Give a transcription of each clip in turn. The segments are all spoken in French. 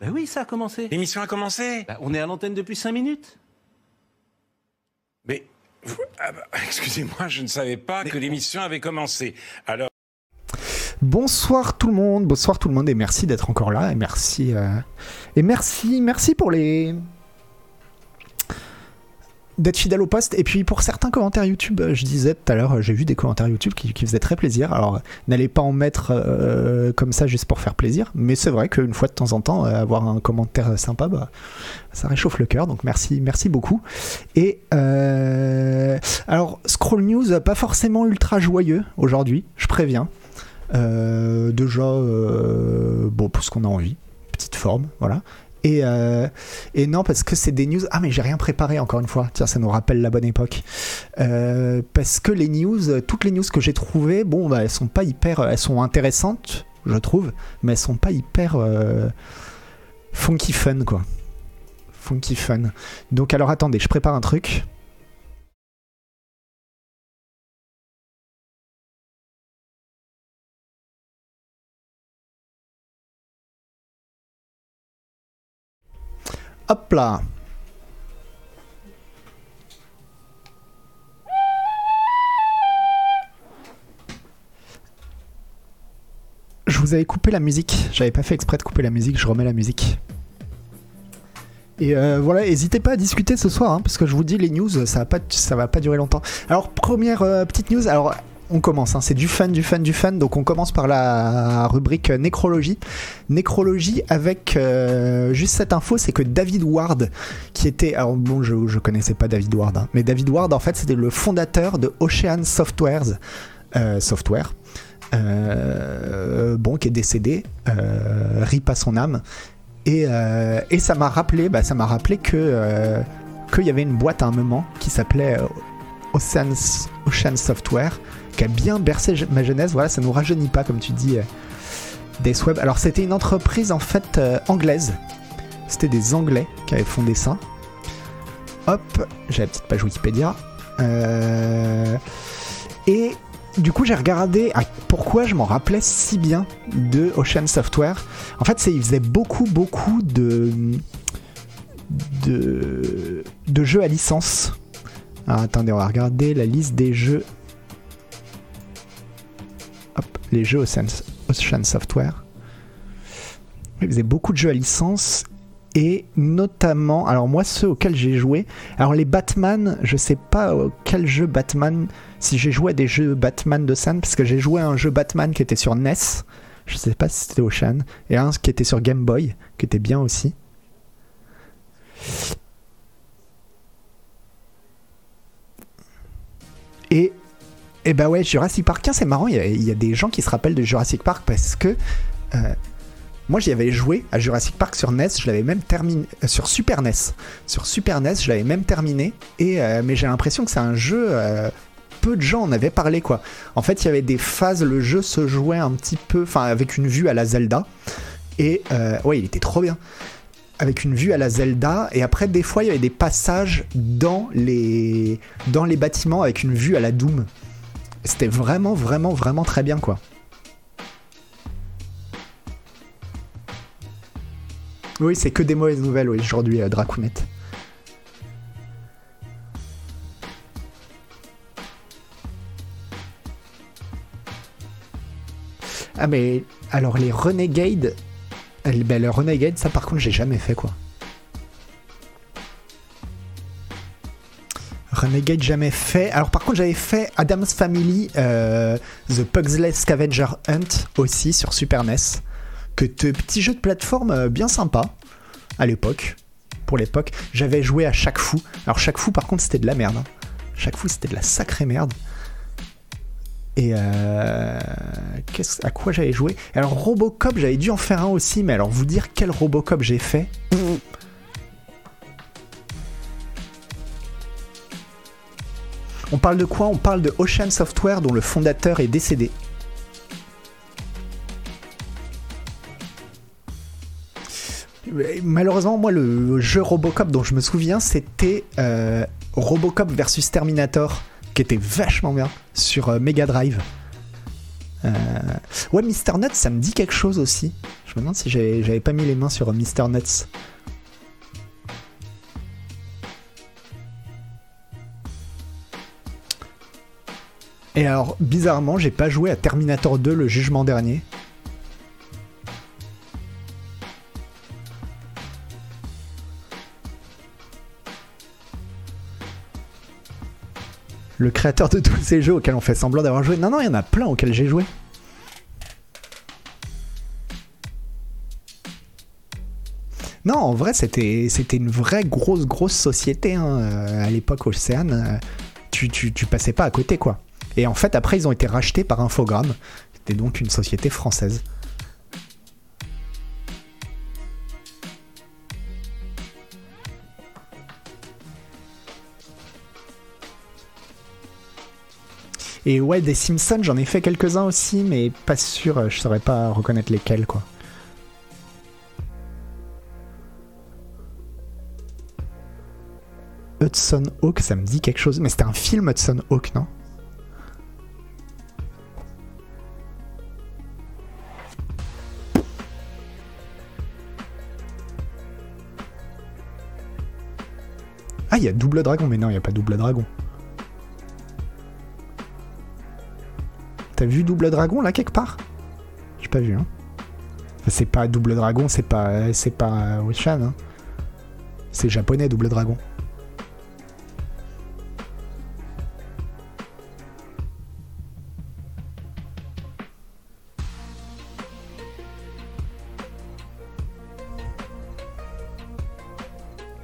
Bah oui, ça a commencé. L'émission a commencé Bah, on est à l'antenne depuis 5 minutes. Mais, ah bah, excusez-moi, je ne savais pas que l'émission avait commencé. Alors, Bonsoir tout le monde, bonsoir tout le monde et merci d'être encore là et merci euh, et merci merci pour les d'être fidèle au poste. Et puis pour certains commentaires YouTube euh, je disais tout à l'heure euh, j'ai vu des commentaires YouTube qui, qui faisaient très plaisir. Alors n'allez pas en mettre euh, comme ça juste pour faire plaisir. Mais c'est vrai qu'une fois de temps en temps avoir un commentaire sympa bah, ça réchauffe le cœur. Donc merci merci beaucoup. Et alors Scroll News pas forcément ultra joyeux aujourd'hui je préviens. Déjà, bon, pour ce qu'on a envie, petite forme, voilà. Et, euh, et non, parce que c'est des news. Ah, mais j'ai rien préparé encore une fois. Tiens, ça nous rappelle la bonne époque. Euh, parce que les news, euh, toutes les news que j'ai trouvées, bon, bah, elles sont pas hyper. Elles sont intéressantes, je trouve, mais elles sont pas hyper euh, funky fun, quoi. Funky fun. Donc, alors attendez, je prépare un truc. Hop là Je vous avais coupé la musique. J'avais pas fait exprès de couper la musique. Je remets la musique. Et euh, voilà, n'hésitez pas à discuter ce soir, hein, parce que je vous dis, les news, ça va pas, ça va pas durer longtemps. Alors, première euh, petite news. Alors, on commence. hein, c'est du fun, du fun, du fun. Donc, on commence par la rubrique nécrologie. Nécrologie avec euh, juste cette info, c'est que David Ward, qui était, alors bon, je, je connaissais pas David Ward, hein, mais David Ward, en fait, c'était le fondateur de Ocean Softwares, euh, Software. euh, bon, qui est décédé, rip à son âme. Et, ça m'a rappelé, bah, ça m'a rappelé que qu'il y avait une boîte à un moment qui s'appelait Ocean Software, a bien bercé ma jeunesse. Voilà, ça nous rajeunit pas, comme tu dis, euh, Web. Alors c'était une entreprise en fait euh, anglaise. C'était des Anglais qui avaient fondé ça. Hop, j'ai la petite page Wikipédia. Euh, et du coup, j'ai regardé ah, pourquoi je m'en rappelais si bien de Ocean Software. En fait, ils faisaient beaucoup, beaucoup de, de, de jeux à licence. Alors, attendez, on va regarder la liste des jeux. Les jeux Ocean, Software. Ils faisaient beaucoup de jeux à licence et notamment, alors moi ceux auxquels j'ai joué, alors les Batman, je sais pas quel jeu Batman, si j'ai joué à des jeux Batman de scène, parce que j'ai joué à un jeu Batman qui était sur NES, je sais pas si c'était Ocean, et un qui était sur Game Boy, qui était bien aussi. Et, et bah ouais, Jurassic Park, c'est marrant, il y, a, des gens qui se rappellent de Jurassic Park parce que euh, moi j'y avais joué à Jurassic Park sur NES, je l'avais même terminé, euh, sur Super NES. Sur Super NES, je l'avais même terminé, et, euh, mais j'ai l'impression que c'est un jeu. peu de gens en avaient parlé quoi. En fait, il y avait des phases, le jeu se jouait un petit peu, enfin avec une vue à la Zelda. Et ouais, il était trop bien. Avec une vue à la Zelda. Et après, des fois, il y avait des passages dans les, dans les bâtiments avec une vue à la Doom. C'était vraiment, vraiment, vraiment très bien quoi. Oui, c'est que des mauvaises nouvelles oui, aujourd'hui, euh. Ah mais alors les Renegade, euh, ben, le Renegade ça par contre j'ai jamais fait quoi. Renegade jamais fait. Alors par contre j'avais fait Adam's Family, euh, The Pugsley Scavenger Hunt aussi sur Super NES, que de petits jeux de plateforme euh, bien sympa à l'époque. Pour l'époque, j'avais joué à chaque fou. Alors chaque fou par contre c'était de la merde. hein. Chaque fou c'était de la sacrée merde. Et euh, à quoi j'avais joué? Alors Robocop, j'avais dû en faire un aussi, mais alors vous dire quel Robocop j'ai fait? On parle de quoi? On parle de Ocean Software dont le fondateur est décédé. Malheureusement, moi, le jeu Robocop dont je me souviens, c'était euh, Robocop versus Terminator, qui était vachement bien sur euh, Mega Drive. Euh, Ouais, Mr. Nuts, ça me dit quelque chose aussi. Je me demande si j'avais j'avais pas mis les mains sur Mr. Nuts. Et alors, bizarrement, j'ai pas joué à Terminator 2 le jugement dernier. Le créateur de tous ces jeux auxquels on fait semblant d'avoir joué. Non, non, il y en a plein auxquels j'ai joué. Non, en vrai, c'était une vraie grosse, grosse société hein, euh, à l'époque, Océane. euh, Tu, tu, tu passais pas à côté, quoi. Et en fait, après, ils ont été rachetés par Infogrames. C'était donc une société française. Et ouais, des Simpsons, j'en ai fait quelques-uns aussi, mais pas sûr, je saurais pas reconnaître lesquels, quoi. Hudson Hawk, ça me dit quelque chose. Mais c'était un film Hudson Hawk, non? Ah, il y a Double Dragon, mais non, il n'y a pas Double Dragon. T'as vu Double Dragon là quelque part? J'ai pas vu, hein. C'est pas Double Dragon, c'est pas, c'est pas Ocean, hein. C'est japonais Double Dragon.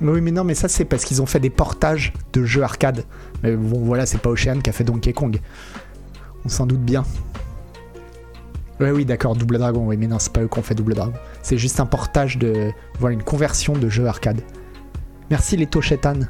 Oui, mais non, mais ça c'est parce qu'ils ont fait des portages de jeux arcade. Mais bon, voilà, c'est pas Ocean qui a fait Donkey Kong. On s'en doute bien. Ouais, oui, d'accord, Double Dragon. Oui, mais non, c'est pas eux qui ont fait Double Dragon. C'est juste un portage de. Voilà, une conversion de jeu arcade. Merci les Toshetan.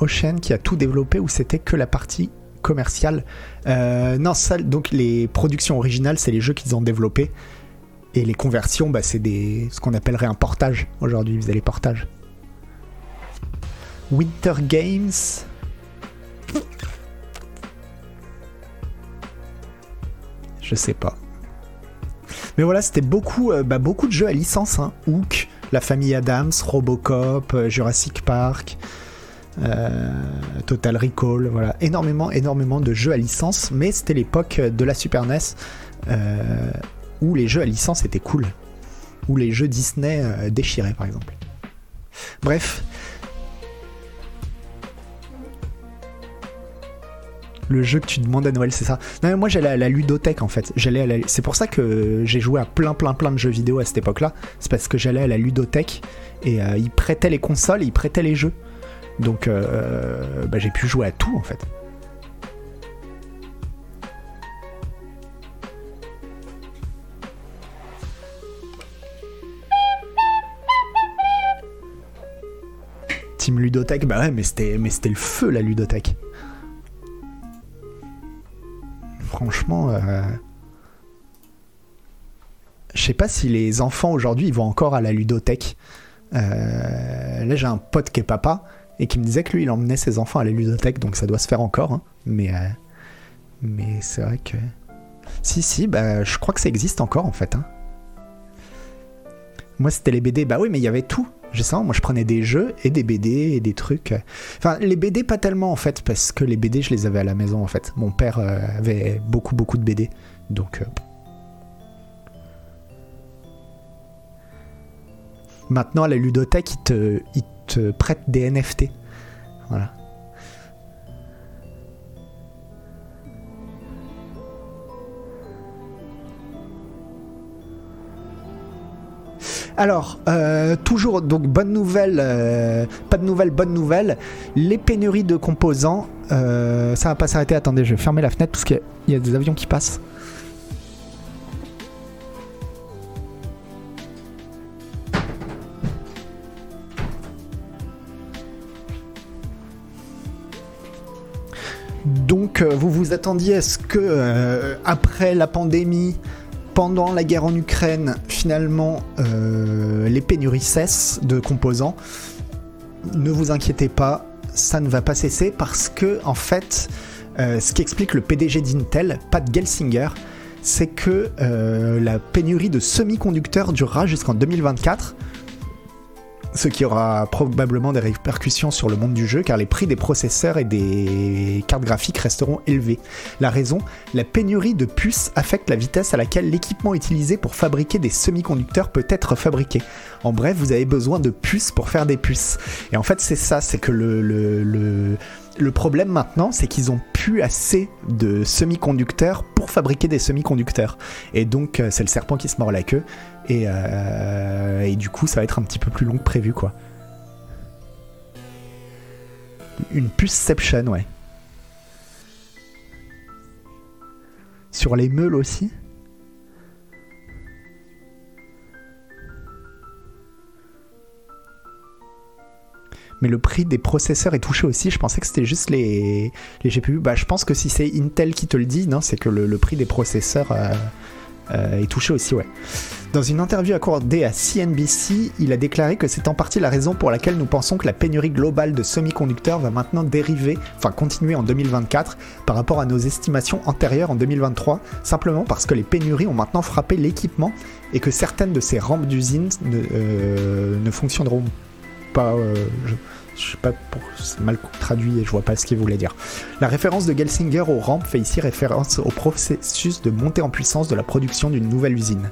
Ocean qui a tout développé ou c'était que la partie commerciale Euh, Non, ça, donc les productions originales, c'est les jeux qu'ils ont développés. Et les conversions, bah, c'est ce qu'on appellerait un portage. Aujourd'hui, ils faisaient les portages. Winter Games. Je sais pas. Mais voilà, c'était beaucoup, euh, bah, beaucoup de jeux à licence. Hein. Hook, La Famille Adams, Robocop, euh, Jurassic Park, Total Recall. Voilà, énormément, énormément de jeux à licence. Mais c'était l'époque de la Super NES euh, où les jeux à licence étaient cool. Où les jeux Disney euh, déchiraient, par exemple. Bref. Le jeu que tu demandes à Noël, c'est ça. Non, mais moi j'allais à la ludothèque en fait. J'allais. C'est pour ça que j'ai joué à plein plein plein de jeux vidéo à cette époque-là. C'est parce que j'allais à la ludothèque et euh, ils prêtaient les consoles, et ils prêtaient les jeux. Donc euh, bah, j'ai pu jouer à tout en fait. Team Ludothèque, bah ouais, mais c'était, mais c'était le feu la ludothèque. Franchement, euh... je sais pas si les enfants aujourd'hui vont encore à la ludothèque. Euh, Là, j'ai un pote qui est papa et qui me disait que lui il emmenait ses enfants à la ludothèque, donc ça doit se faire encore. hein. Mais, euh, mais c'est vrai que. Si, si, bah, je crois que ça existe encore en fait. hein. Moi, c'était les BD. Bah oui, mais il y avait tout. Je sais, moi, je prenais des jeux et des BD et des trucs. Enfin, les BD, pas tellement en fait, parce que les BD, je les avais à la maison en fait. Mon père euh, avait beaucoup, beaucoup de BD. Donc. euh, Maintenant, à la ludothèque, ils te, ils te prêtent des NFT. Voilà. Alors, euh, toujours, donc bonne nouvelle, euh, pas de nouvelles, bonne nouvelle. Les pénuries de composants, euh, ça va pas s'arrêter. Attendez, je vais fermer la fenêtre parce qu'il y a des avions qui passent. Donc, euh, vous vous attendiez à ce que, euh, après la pandémie, pendant la guerre en Ukraine, finalement, euh, les pénuries cessent de composants. Ne vous inquiétez pas, ça ne va pas cesser parce que, en fait, ce qui explique le PDG d'Intel, Pat Gelsinger, c'est que la pénurie de semi-conducteurs durera jusqu'en 2024 ce qui aura probablement des répercussions sur le monde du jeu car les prix des processeurs et des cartes graphiques resteront élevés. La raison, la pénurie de puces affecte la vitesse à laquelle l'équipement utilisé pour fabriquer des semi-conducteurs peut être fabriqué. En bref, vous avez besoin de puces pour faire des puces. Et en fait, c'est ça, c'est que le, problème maintenant, c'est qu'ils ont plus assez de semi-conducteurs pour fabriquer des semi-conducteurs. Et donc, euh, c'est le serpent qui se mord la queue. Euh, et, du coup, ça va être un petit peu plus long que prévu, quoi. Une puceception, ouais. Sur les meules aussi mais le prix des processeurs est touché aussi. Je pensais que c'était juste les, GPU. Bah, je pense que si c'est Intel qui te le dit, non, c'est que le, prix des processeurs euh, euh, est touché aussi, ouais. Dans une interview accordée à CNBC, il a déclaré que c'est en partie la raison pour laquelle nous pensons que la pénurie globale de semi-conducteurs va maintenant dériver, enfin continuer en 2024 par rapport à nos estimations antérieures en 2023, simplement parce que les pénuries ont maintenant frappé l'équipement et que certaines de ces rampes d'usines ne, euh, fonctionneront Euh, je sais pas, pour, c'est mal traduit et je vois pas ce qu'il voulait dire. La référence de Gelsinger aux rampes fait ici référence au processus de montée en puissance de la production d'une nouvelle usine.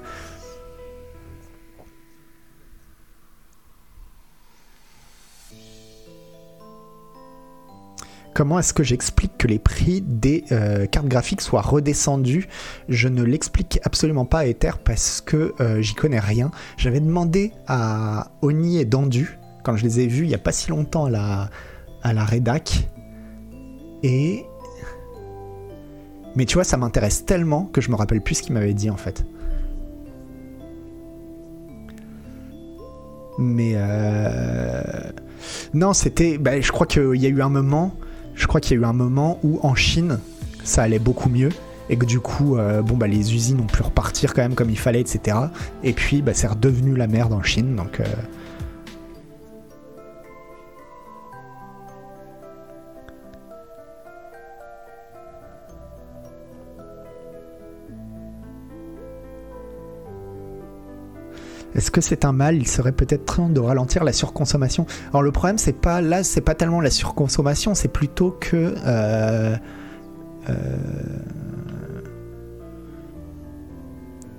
Comment est-ce que j'explique que les prix des euh, cartes graphiques soient redescendus? Je ne l'explique absolument pas à Ether parce que euh, j'y connais rien. J'avais demandé à Oni et Dandu, quand je les ai vus il n'y a pas si longtemps à la, à la rédac. Et. Mais tu vois, ça m'intéresse tellement que je me rappelle plus ce qu'il m'avait dit en fait. Mais. Euh... Non, c'était. Bah, je crois qu'il y a eu un moment. Je crois qu'il y a eu un moment où en Chine, ça allait beaucoup mieux et que du coup, euh, bon, bah, les usines ont pu repartir quand même comme il fallait, etc. Et puis, bah, c'est redevenu la merde en Chine, donc. Euh, Est-ce que c'est un mal? Il serait peut-être temps de ralentir la surconsommation. Alors le problème, c'est pas là, c'est pas tellement la surconsommation, c'est plutôt que euh, euh,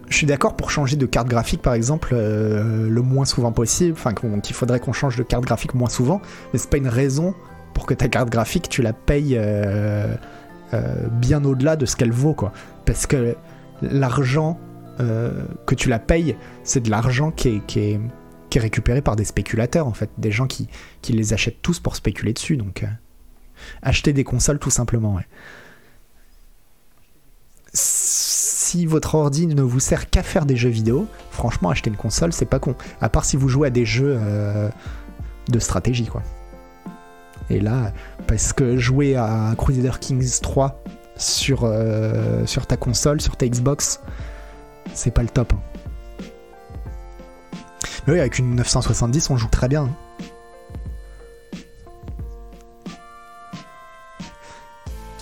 je suis d'accord pour changer de carte graphique, par exemple, euh, le moins souvent possible. Enfin, qu'il faudrait qu'on change de carte graphique moins souvent, mais c'est pas une raison pour que ta carte graphique tu la payes bien au-delà de ce qu'elle vaut, quoi. Parce que l'argent que tu la payes, c'est de l'argent qui est, récupéré par des spéculateurs, en fait. Des gens qui, les achètent tous pour spéculer dessus. Donc, euh, acheter des consoles, tout simplement. Si votre ordi ne vous sert qu'à faire des jeux vidéo, franchement, acheter une console, c'est pas con. À part si vous jouez à des jeux euh, de stratégie, quoi. Et là, parce que jouer à Crusader Kings 3 sur, sur ta console, sur ta Xbox, c'est pas le top. Mais oui, avec une 970, on joue très bien. Hein.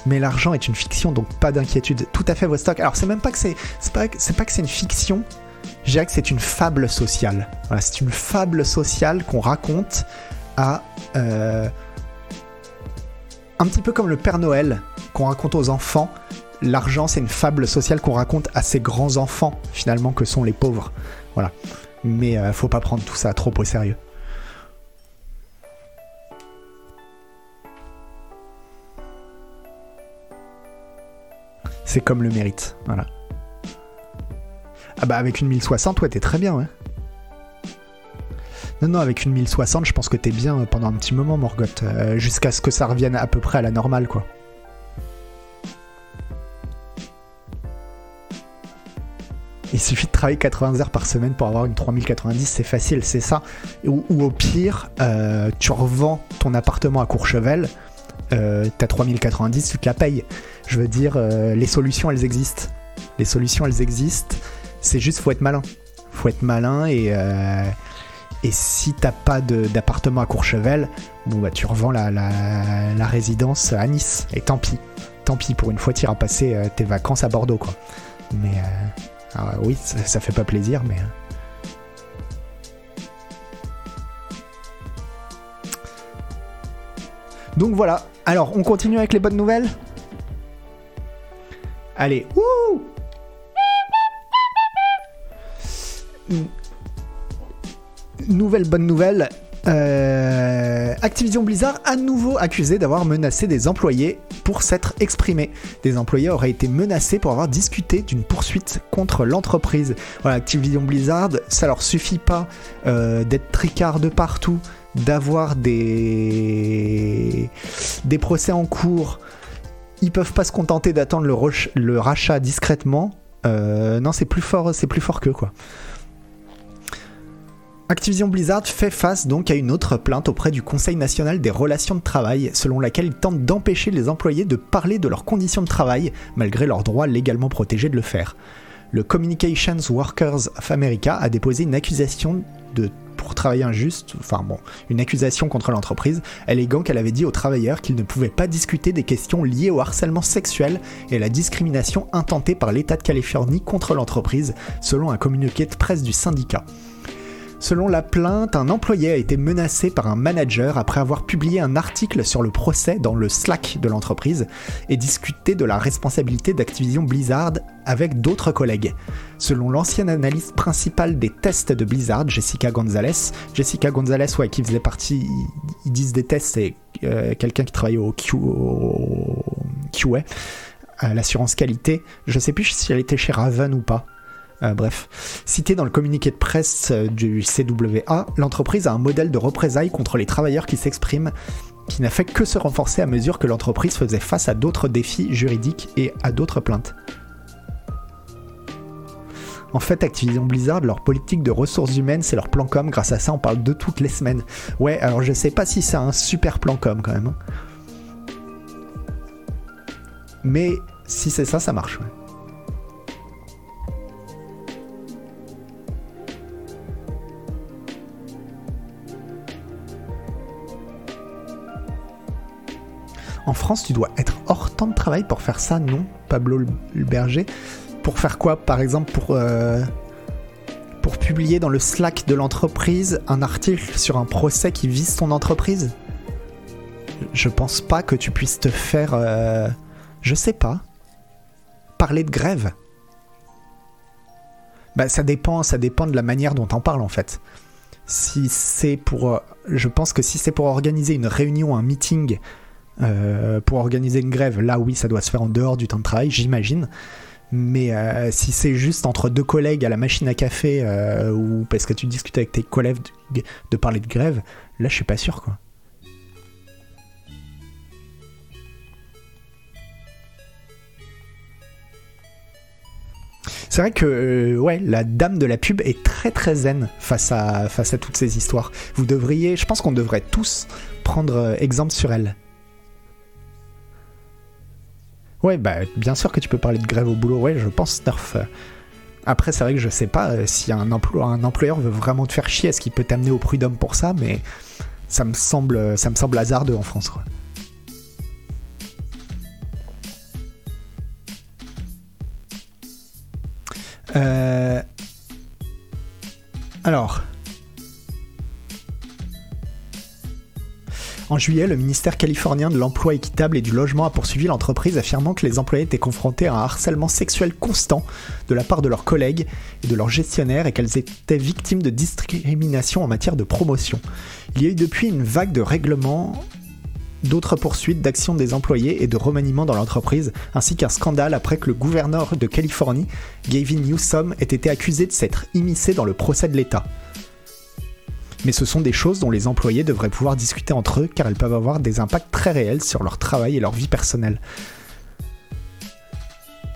Mais l'argent est une fiction, donc pas d'inquiétude. Tout à fait, Vostok. Alors, c'est même pas que c'est, pas, c'est pas que c'est une fiction. Je dirais que c'est une fable sociale. Voilà, c'est une fable sociale qu'on raconte à euh, un petit peu comme le Père Noël qu'on raconte aux enfants l'argent, c'est une fable sociale qu'on raconte à ces grands enfants, finalement, que sont les pauvres. Voilà. Mais euh, faut pas prendre tout ça trop au sérieux. C'est comme le mérite, voilà. Ah bah avec une 1060, ouais, t'es très bien, ouais. Non, non, avec une 1060, je pense que t'es bien pendant un petit moment, Morgoth, euh, jusqu'à ce que ça revienne à peu près à la normale, quoi. Il suffit de travailler 80 heures par semaine pour avoir une 3090, c'est facile, c'est ça. Ou, au pire, euh, tu revends ton appartement à Courchevel, euh, ta 3090, tu te la payes. Je veux dire, euh, les solutions, elles existent. Les solutions, elles existent. C'est juste, faut être malin. Faut être malin et. si t'as pas d'appartement à Courchevel, bon bah tu revends la, résidence à Nice. Et tant pis. Tant pis, pour une fois, tu iras passer tes vacances à Bordeaux, quoi. Mais alors, oui, ça, fait pas plaisir, mais. euh. Donc voilà. Alors, on continue avec les bonnes nouvelles Allez, wouh Nouvelle bonne nouvelle. Euh, Activision Blizzard à nouveau accusé d'avoir menacé des employés pour s'être exprimé. Des employés auraient été menacés pour avoir discuté d'une poursuite contre l'entreprise. Voilà, Activision Blizzard, ça leur suffit pas euh, d'être tricard de partout, d'avoir des des procès en cours. Ils peuvent pas se contenter d'attendre le, rachat discrètement. Euh, non, c'est plus fort, c'est plus fort que quoi. Activision Blizzard fait face donc à une autre plainte auprès du Conseil national des relations de travail, selon laquelle il tente d'empêcher les employés de parler de leurs conditions de travail, malgré leur droit légalement protégé de le faire. Le Communications Workers of America a déposé une accusation pour travail injuste, enfin bon, une accusation contre l'entreprise, alléguant qu'elle avait dit aux travailleurs qu'ils ne pouvaient pas discuter des questions liées au harcèlement sexuel et à la discrimination intentée par l'État de Californie contre l'entreprise, selon un communiqué de presse du syndicat. Selon la plainte, un employé a été menacé par un manager après avoir publié un article sur le procès dans le Slack de l'entreprise et discuté de la responsabilité d'Activision Blizzard avec d'autres collègues. Selon l'ancienne analyste principale des tests de Blizzard, Jessica Gonzalez, Jessica Gonzalez, ouais, qui faisait partie, ils disent des tests, c'est euh, quelqu'un qui travaillait au, QA, à l'assurance qualité. Je sais plus si elle était chez Raven ou pas. Euh, bref, cité dans le communiqué de presse euh, du CWA, l'entreprise a un modèle de représailles contre les travailleurs qui s'expriment qui n'a fait que se renforcer à mesure que l'entreprise faisait face à d'autres défis juridiques et à d'autres plaintes. En fait, Activision Blizzard, leur politique de ressources humaines, c'est leur plan com. Grâce à ça, on parle de toutes les semaines. Ouais, alors je sais pas si c'est un super plan com quand même. hein. Mais si c'est ça, ça marche. En France, tu dois être hors temps de travail pour faire ça, non Pablo le berger. Pour faire quoi Par exemple, pour, euh, pour publier dans le Slack de l'entreprise un article sur un procès qui vise ton entreprise? Je pense pas que tu puisses te faire. euh, je sais pas. Parler de grève bah, ça dépend, ça dépend de la manière dont on parle en fait. Si c'est pour, euh, je pense que si c'est pour organiser une réunion, un meeting, euh, pour organiser une grève, là oui, ça doit se faire en dehors du temps de travail, j'imagine. Mais euh, si c'est juste entre deux collègues à la machine à café euh, ou parce que tu discutes avec tes collègues de, parler de grève, là je suis pas sûr quoi. C'est vrai que ouais, la dame de la pub est très très zen face à, face à toutes ces histoires. Vous devriez, je pense qu'on devrait tous prendre exemple sur elle. Ouais, bah bien sûr que tu peux parler de grève au boulot, ouais, je pense. Euh, Après, c'est vrai que je sais pas euh, si un, un employeur veut vraiment te faire chier, est-ce qu'il peut t'amener au prud'homme pour ça, mais ça me semble, ça me semble hasardeux en France. Quoi. Euh... Alors. En juillet, le ministère californien de l'Emploi équitable et du Logement a poursuivi l'entreprise affirmant que les employés étaient confrontés à un harcèlement sexuel constant de la part de leurs collègues et de leurs gestionnaires et qu'elles étaient victimes de discrimination en matière de promotion. Il y a eu depuis une vague de règlements d'autres poursuites d'actions des employés et de remaniements dans l'entreprise, ainsi qu'un scandale après que le gouverneur de Californie, Gavin Newsom, ait été accusé de s'être immiscé dans le procès de l'État. Mais ce sont des choses dont les employés devraient pouvoir discuter entre eux car elles peuvent avoir des impacts très réels sur leur travail et leur vie personnelle.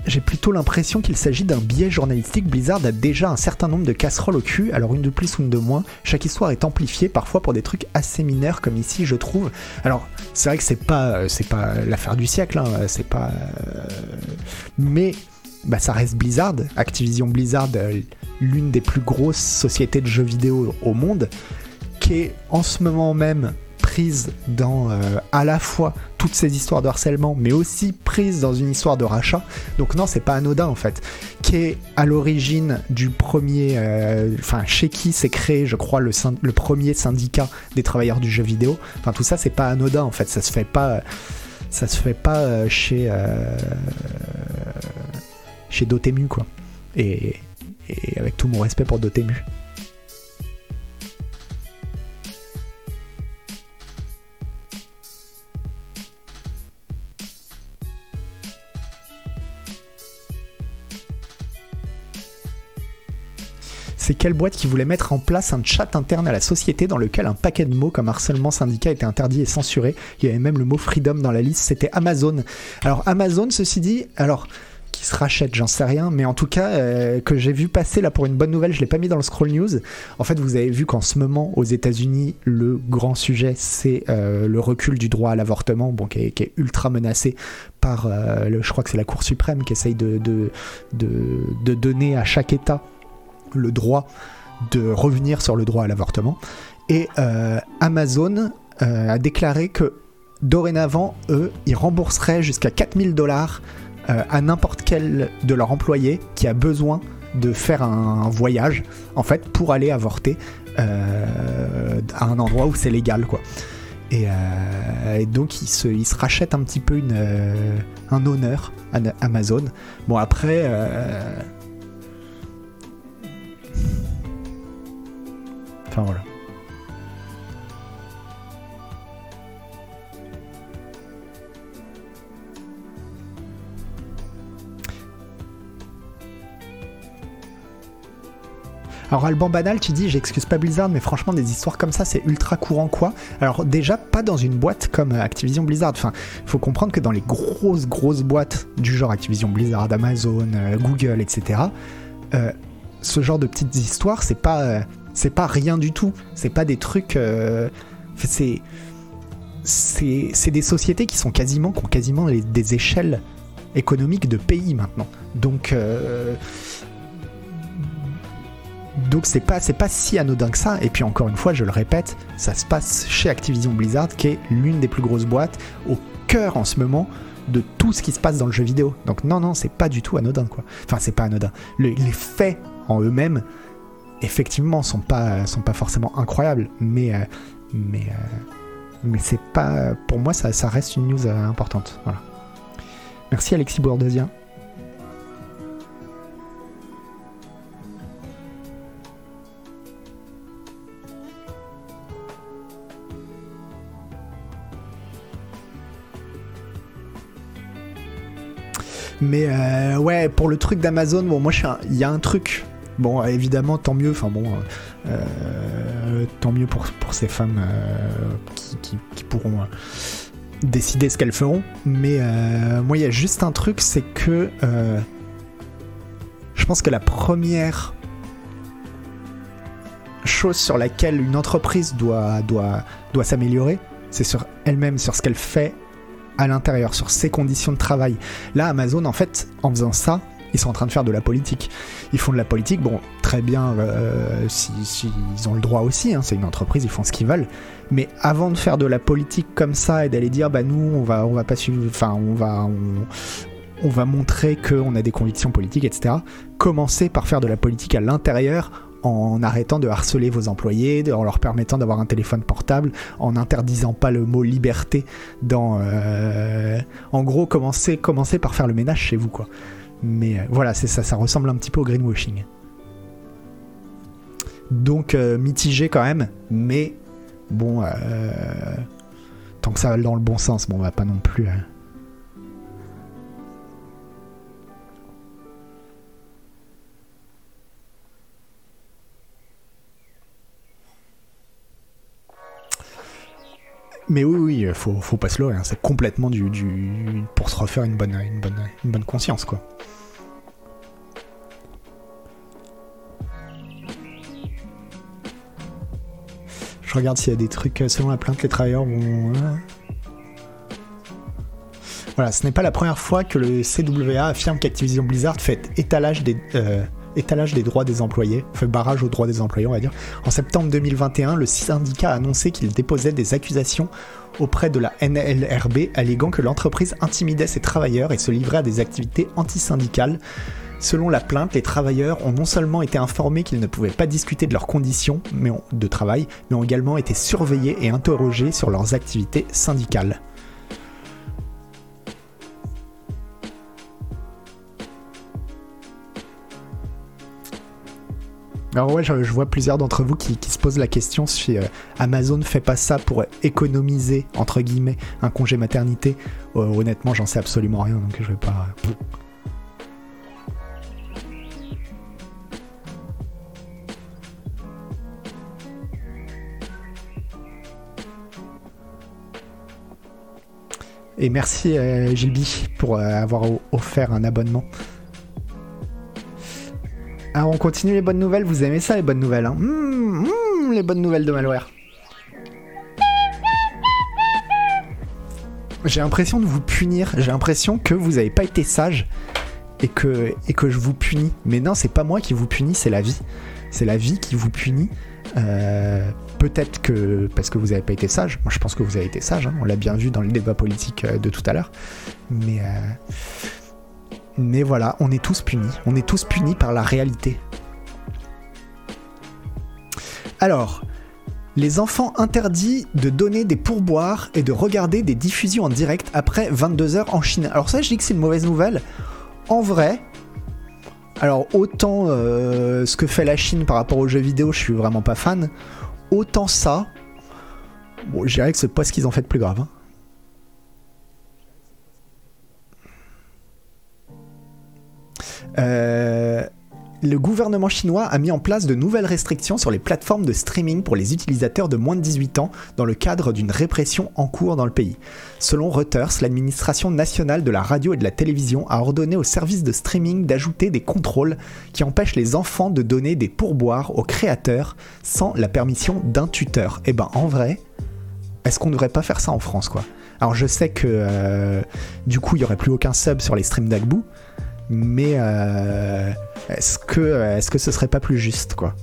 J'ai plutôt l'impression qu'il s'agit d'un biais journalistique. Blizzard a déjà un certain nombre de casseroles au cul, alors une de plus ou une de moins. Chaque histoire est amplifiée, parfois pour des trucs assez mineurs, comme ici, je trouve. Alors, c'est vrai que c'est pas, c'est pas l'affaire du siècle, hein, c'est pas. euh, Mais bah, ça reste Blizzard. Activision Blizzard, euh, l'une des plus grosses sociétés de jeux vidéo au monde, qui est en ce moment même prise dans euh, à la fois toutes ces histoires de harcèlement, mais aussi prise dans une histoire de rachat. Donc non, c'est pas anodin en fait. Qui est à l'origine du premier, euh, enfin chez qui s'est créé, je crois, le, premier syndicat des travailleurs du jeu vidéo. Enfin tout ça, c'est pas anodin en fait. Ça se fait pas, ça se fait pas chez chez Dotemu quoi. Et, avec tout mon respect pour Dotemu. c'est quelle boîte qui voulait mettre en place un chat interne à la société dans lequel un paquet de mots comme harcèlement syndicat était interdit et censuré? Il y avait même le mot freedom dans la liste, c'était Amazon. Alors Amazon, ceci dit, alors qui se rachète, j'en sais rien, mais en tout cas euh, que j'ai vu passer là pour une bonne nouvelle, je l'ai pas mis dans le scroll news. En fait, vous avez vu qu'en ce moment aux États-Unis, le grand sujet c'est euh, le recul du droit à l'avortement, bon, qui, est, ultra menacé par, euh, le, je crois que c'est la Cour suprême qui essaye de, de, de donner à chaque État le droit de revenir sur le droit à l'avortement. Et Amazon a déclaré que dorénavant, eux, ils rembourseraient jusqu'à 4000 dollars à n'importe quel de leurs employés qui a besoin de faire un, voyage, en fait, pour aller avorter à un endroit où c'est légal, quoi. Et, donc, ils se, ils se rachètent un petit peu une, un honneur à Amazon. Bon, après Enfin voilà. Alors Alban Banal, tu dis j'excuse pas Blizzard, mais franchement des histoires comme ça c'est ultra courant quoi. Alors déjà pas dans une boîte comme Activision Blizzard. Enfin, faut comprendre que dans les grosses grosses boîtes du genre Activision Blizzard, Amazon, euh, Google, etc. Euh, ce genre de petites histoires, c'est pas euh, pas rien du tout. C'est pas des trucs. Euh, c'est c'est des sociétés qui sont quasiment qui ont quasiment des échelles économiques de pays maintenant. Donc euh, donc c'est pas pas si anodin que ça. Et puis encore une fois, je le répète, ça se passe chez Activision Blizzard, qui est l'une des plus grosses boîtes au cœur en ce moment de tout ce qui se passe dans le jeu vidéo. Donc non non, c'est pas du tout anodin quoi. Enfin c'est pas anodin. les faits en eux-mêmes effectivement sont pas sont pas forcément incroyables, mais euh, euh, c'est pas pour moi ça, reste une news euh, importante. Merci Alexis Bourdesien. Mais ouais, pour le truc d'Amazon, bon, moi, il y a un truc Bon, évidemment, tant mieux. Enfin bon, euh, tant mieux pour, pour ces femmes euh, qui, pourront euh, décider ce qu'elles feront. Mais moi, il y a juste un truc, c'est que je pense que la première chose sur laquelle une entreprise doit, doit, doit s'améliorer, c'est sur elle-même, sur ce qu'elle fait à l'intérieur, sur ses conditions de travail. Là, Amazon, en fait, en faisant ça, ils sont en train de faire de la politique. Ils font de la politique, bon, très bien, euh, si, ils ont le droit aussi, hein, c'est une entreprise, ils font ce qu'ils veulent. Mais avant de faire de la politique comme ça et d'aller dire, bah nous, on va, on va pas suivre, enfin, on va, on, va montrer qu'on a des convictions politiques, etc. Commencez par faire de la politique à l'intérieur en arrêtant de harceler vos employés, en leur permettant d'avoir un téléphone portable, en interdisant pas le mot liberté dans... Euh, en gros, commencez, commencez par faire le ménage chez vous, quoi. Mais euh, voilà, c'est ça, ça ressemble un petit peu au greenwashing. Donc euh, mitigé quand même, mais bon, tant que ça va dans le bon sens, bon, on va pas non plus. Mais oui, oui, faut, faut pas se leurrer. Hein. C'est complètement du, du, pour se refaire une bonne, bonne, conscience, quoi. Je regarde s'il y a des trucs selon la plainte, les travailleurs vont. Voilà, ce n'est pas la première fois que le CWA affirme qu'Activision Blizzard fait étalage des, euh, étalage des droits des employés, fait barrage aux droits des employés, on va dire. En septembre 2021, le syndicat a annoncé qu'il déposait des accusations auprès de la NLRB, alléguant que l'entreprise intimidait ses travailleurs et se livrait à des activités antisyndicales. Selon la plainte, les travailleurs ont non seulement été informés qu'ils ne pouvaient pas discuter de leurs conditions de travail, mais ont également été surveillés et interrogés sur leurs activités syndicales. Alors ouais, je, vois plusieurs d'entre vous qui, se posent la question si euh, Amazon fait pas ça pour économiser, entre guillemets, un congé maternité. Euh, honnêtement, j'en sais absolument rien, donc je vais pas... Et merci euh, pour avoir offert un abonnement. Alors on continue les bonnes nouvelles, vous aimez ça les bonnes nouvelles hein mmh, mmh, Les bonnes nouvelles de Malware. J'ai l'impression de vous punir, j'ai l'impression que vous n'avez pas été sage et que, et que je vous punis. Mais non, c'est pas moi qui vous punis, c'est la vie. C'est la vie qui vous punit. Euh, peut-être que parce que vous n'avez pas été sage. Moi, je pense que vous avez été sage. Hein. On l'a bien vu dans le débat politique euh, de tout à l'heure. Mais euh, mais voilà, on est tous punis. On est tous punis par la réalité. Alors, les enfants interdits de donner des pourboires et de regarder des diffusions en direct après 22h en Chine. Alors ça, je dis que c'est une mauvaise nouvelle. En vrai, alors autant euh, ce que fait la Chine par rapport aux jeux vidéo, je suis vraiment pas fan. Autant ça, bon, je dirais que c'est pas ce qu'ils ont fait de plus grave. Hein. Euh, le gouvernement chinois a mis en place de nouvelles restrictions sur les plateformes de streaming pour les utilisateurs de moins de 18 ans dans le cadre d'une répression en cours dans le pays. Selon Reuters, l'administration nationale de la radio et de la télévision a ordonné aux services de streaming d'ajouter des contrôles qui empêchent les enfants de donner des pourboires aux créateurs sans la permission d'un tuteur. Eh ben en vrai, est-ce qu'on ne devrait pas faire ça en France quoi? Alors je sais que euh, du coup il n'y aurait plus aucun sub sur les streams d'Agbu, mais euh, est-ce que, est-ce que ce serait pas plus juste, quoi?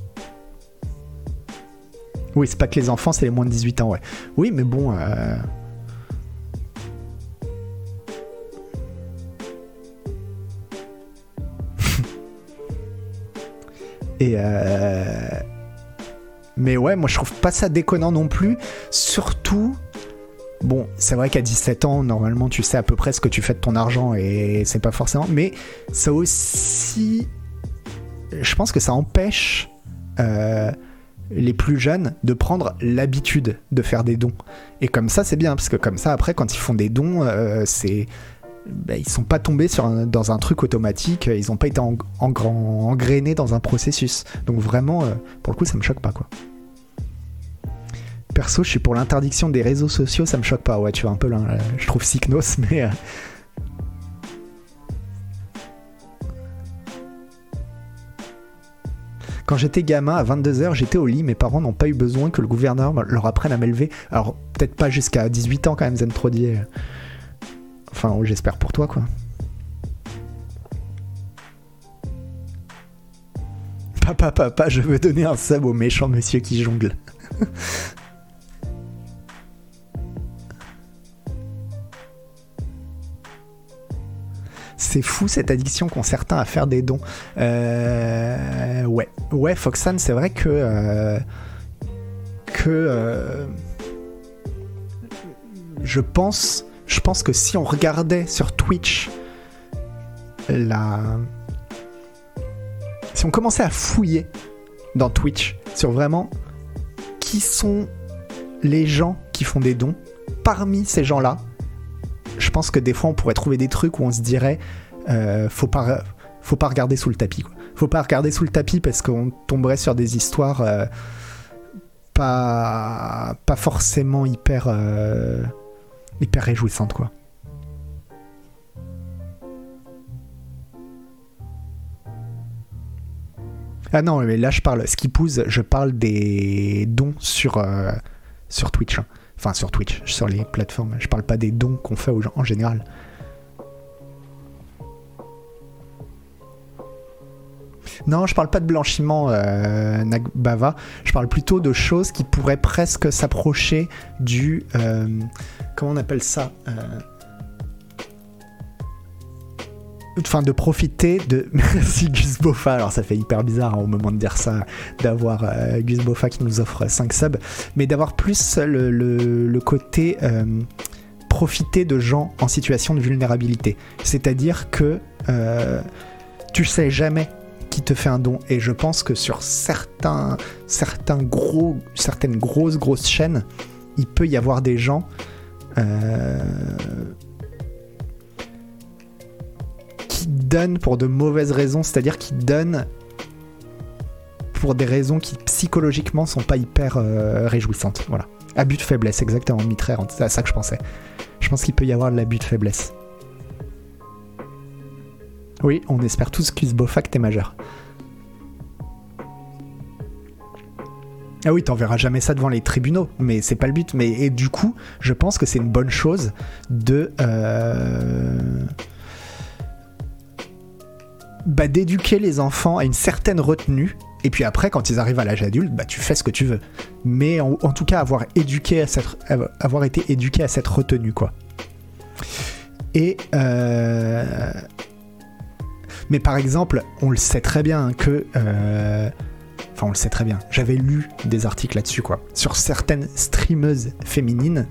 Oui, c'est pas que les enfants, c'est les moins de 18 ans, ouais. Oui, mais bon. Euh... Et euh... Mais ouais, moi je trouve pas ça déconnant non plus. Surtout Bon, c'est vrai qu'à 17 ans, normalement, tu sais à peu près ce que tu fais de ton argent et c'est pas forcément. Mais ça aussi. Je pense que ça empêche euh, les plus jeunes de prendre l'habitude de faire des dons. Et comme ça, c'est bien, parce que comme ça, après, quand ils font des dons, euh, c'est. Ben, ils sont pas tombés dans un truc automatique, ils ont pas été en, dans un processus. Donc vraiment, euh, pour le coup, ça me choque pas, quoi perso, je suis pour l'interdiction des réseaux sociaux, ça me choque pas. Ouais, tu vois, un peu là, je trouve Cycnos, mais. Euh. Quand j'étais gamin, à 22h, j'étais au lit, mes parents n'ont pas eu besoin que le gouverneur leur apprenne à m'élever. Alors, peut-être pas jusqu'à 18 ans quand même, Zen Trodier. Enfin, j'espère pour toi, quoi. Papa, papa, je veux donner un sub au méchant monsieur qui jongle. c'est fou cette addiction qu'ont certains à faire des dons. Euh, ouais, ouais, Foxan, c'est vrai que euh, que euh, je pense, je pense que si on regardait sur Twitch la, si on commençait à fouiller dans Twitch sur vraiment qui sont les gens qui font des dons, parmi ces gens-là, je pense que des fois on pourrait trouver des trucs où on se dirait euh, faut pas faut pas regarder sous le tapis quoi. Faut pas regarder sous le tapis parce qu'on tomberait sur des histoires euh, pas forcément hyper euh, hyper réjouissantes quoi. Ah non, mais là je parle, ce je parle des dons sur, sur Twitch. Hein. Enfin, sur Twitch, sur les plateformes. Je parle pas des dons qu'on fait aux gens en général. Non, je parle pas de blanchiment, euh, Nagbava. Je parle plutôt de choses qui pourraient presque s'approcher du. Euh, comment on appelle ça euh, Enfin, de profiter de. Merci Gus Boffa. Alors, ça fait hyper bizarre hein, au moment de dire ça, d'avoir euh, Gus Boffa qui nous offre 5 subs, mais d'avoir plus le côté. euh, profiter de gens en situation de vulnérabilité. C'est-à-dire que euh, tu sais jamais qui te fait un don. Et je pense que sur certains, certains gros, certaines grosses, grosses chaînes, il peut y avoir des gens. Donnent pour de mauvaises raisons, c'est-à-dire qui donnent pour des raisons qui psychologiquement sont pas hyper euh, réjouissantes. Voilà. Abus de faiblesse, exactement, Mitraire, c'est à ça que je pensais. Je pense qu'il peut y avoir de l'abus de faiblesse. Oui, on espère tous qu'Usbofa que t'es majeur. Ah oui, t'enverras jamais ça devant les tribunaux, mais c'est pas le but. Mais et du coup, je pense que c'est une bonne chose de euh, bah, d'éduquer les enfants à une certaine retenue. Et puis après, quand ils arrivent à l'âge adulte, bah, tu fais ce que tu veux. Mais en, tout cas, avoir, éduqué à cette, avoir été éduqué à cette retenue, quoi. Et. euh, Mais par exemple, on le sait très bien que. euh, Enfin, on le sait très bien. J'avais lu des articles là-dessus, quoi. Sur certaines streameuses féminines,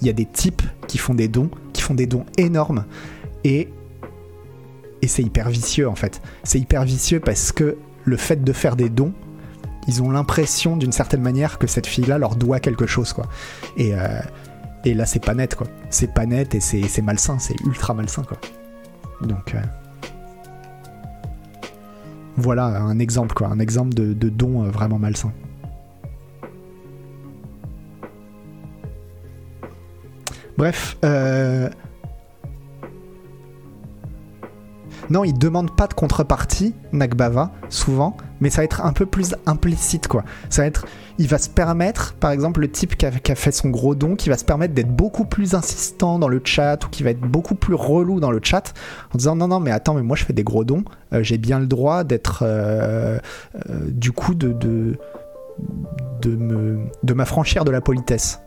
il y a des types qui font des dons, qui font des dons énormes. Et. Et c'est hyper vicieux, en fait. C'est hyper vicieux parce que le fait de faire des dons, ils ont l'impression d'une certaine manière que cette fille-là leur doit quelque chose, quoi. Et, euh, et là, c'est pas net, quoi. C'est pas net et c'est malsain, c'est ultra malsain, quoi. Donc. euh, Voilà un exemple, quoi. Un exemple de, de don euh, vraiment malsain. Bref, euh... Non, il demande pas de contrepartie, Nagbava, souvent, mais ça va être un peu plus implicite, quoi. Ça va être, il va se permettre, par exemple, le type qui a, fait son gros don, qui va se permettre d'être beaucoup plus insistant dans le chat ou qui va être beaucoup plus relou dans le chat, en disant non, non, mais attends, mais moi je fais des gros dons, euh, j'ai bien le droit d'être, euh, euh, du coup, de, de, me, de m'affranchir de la politesse.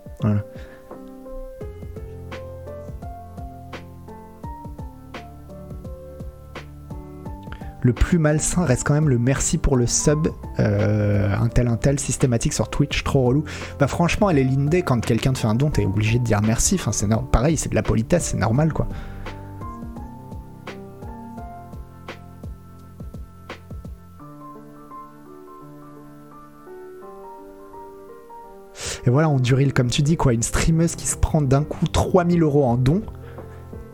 Le plus malsain reste quand même le merci pour le sub, euh, un tel un tel systématique sur Twitch, trop relou. Bah franchement, elle est lindée quand quelqu'un te fait un don, t'es obligé de dire merci. Enfin, c'est pareil, c'est de la politesse, c'est normal quoi. Et voilà, on Duril, comme tu dis, quoi, une streameuse qui se prend d'un coup 3000 euros en don,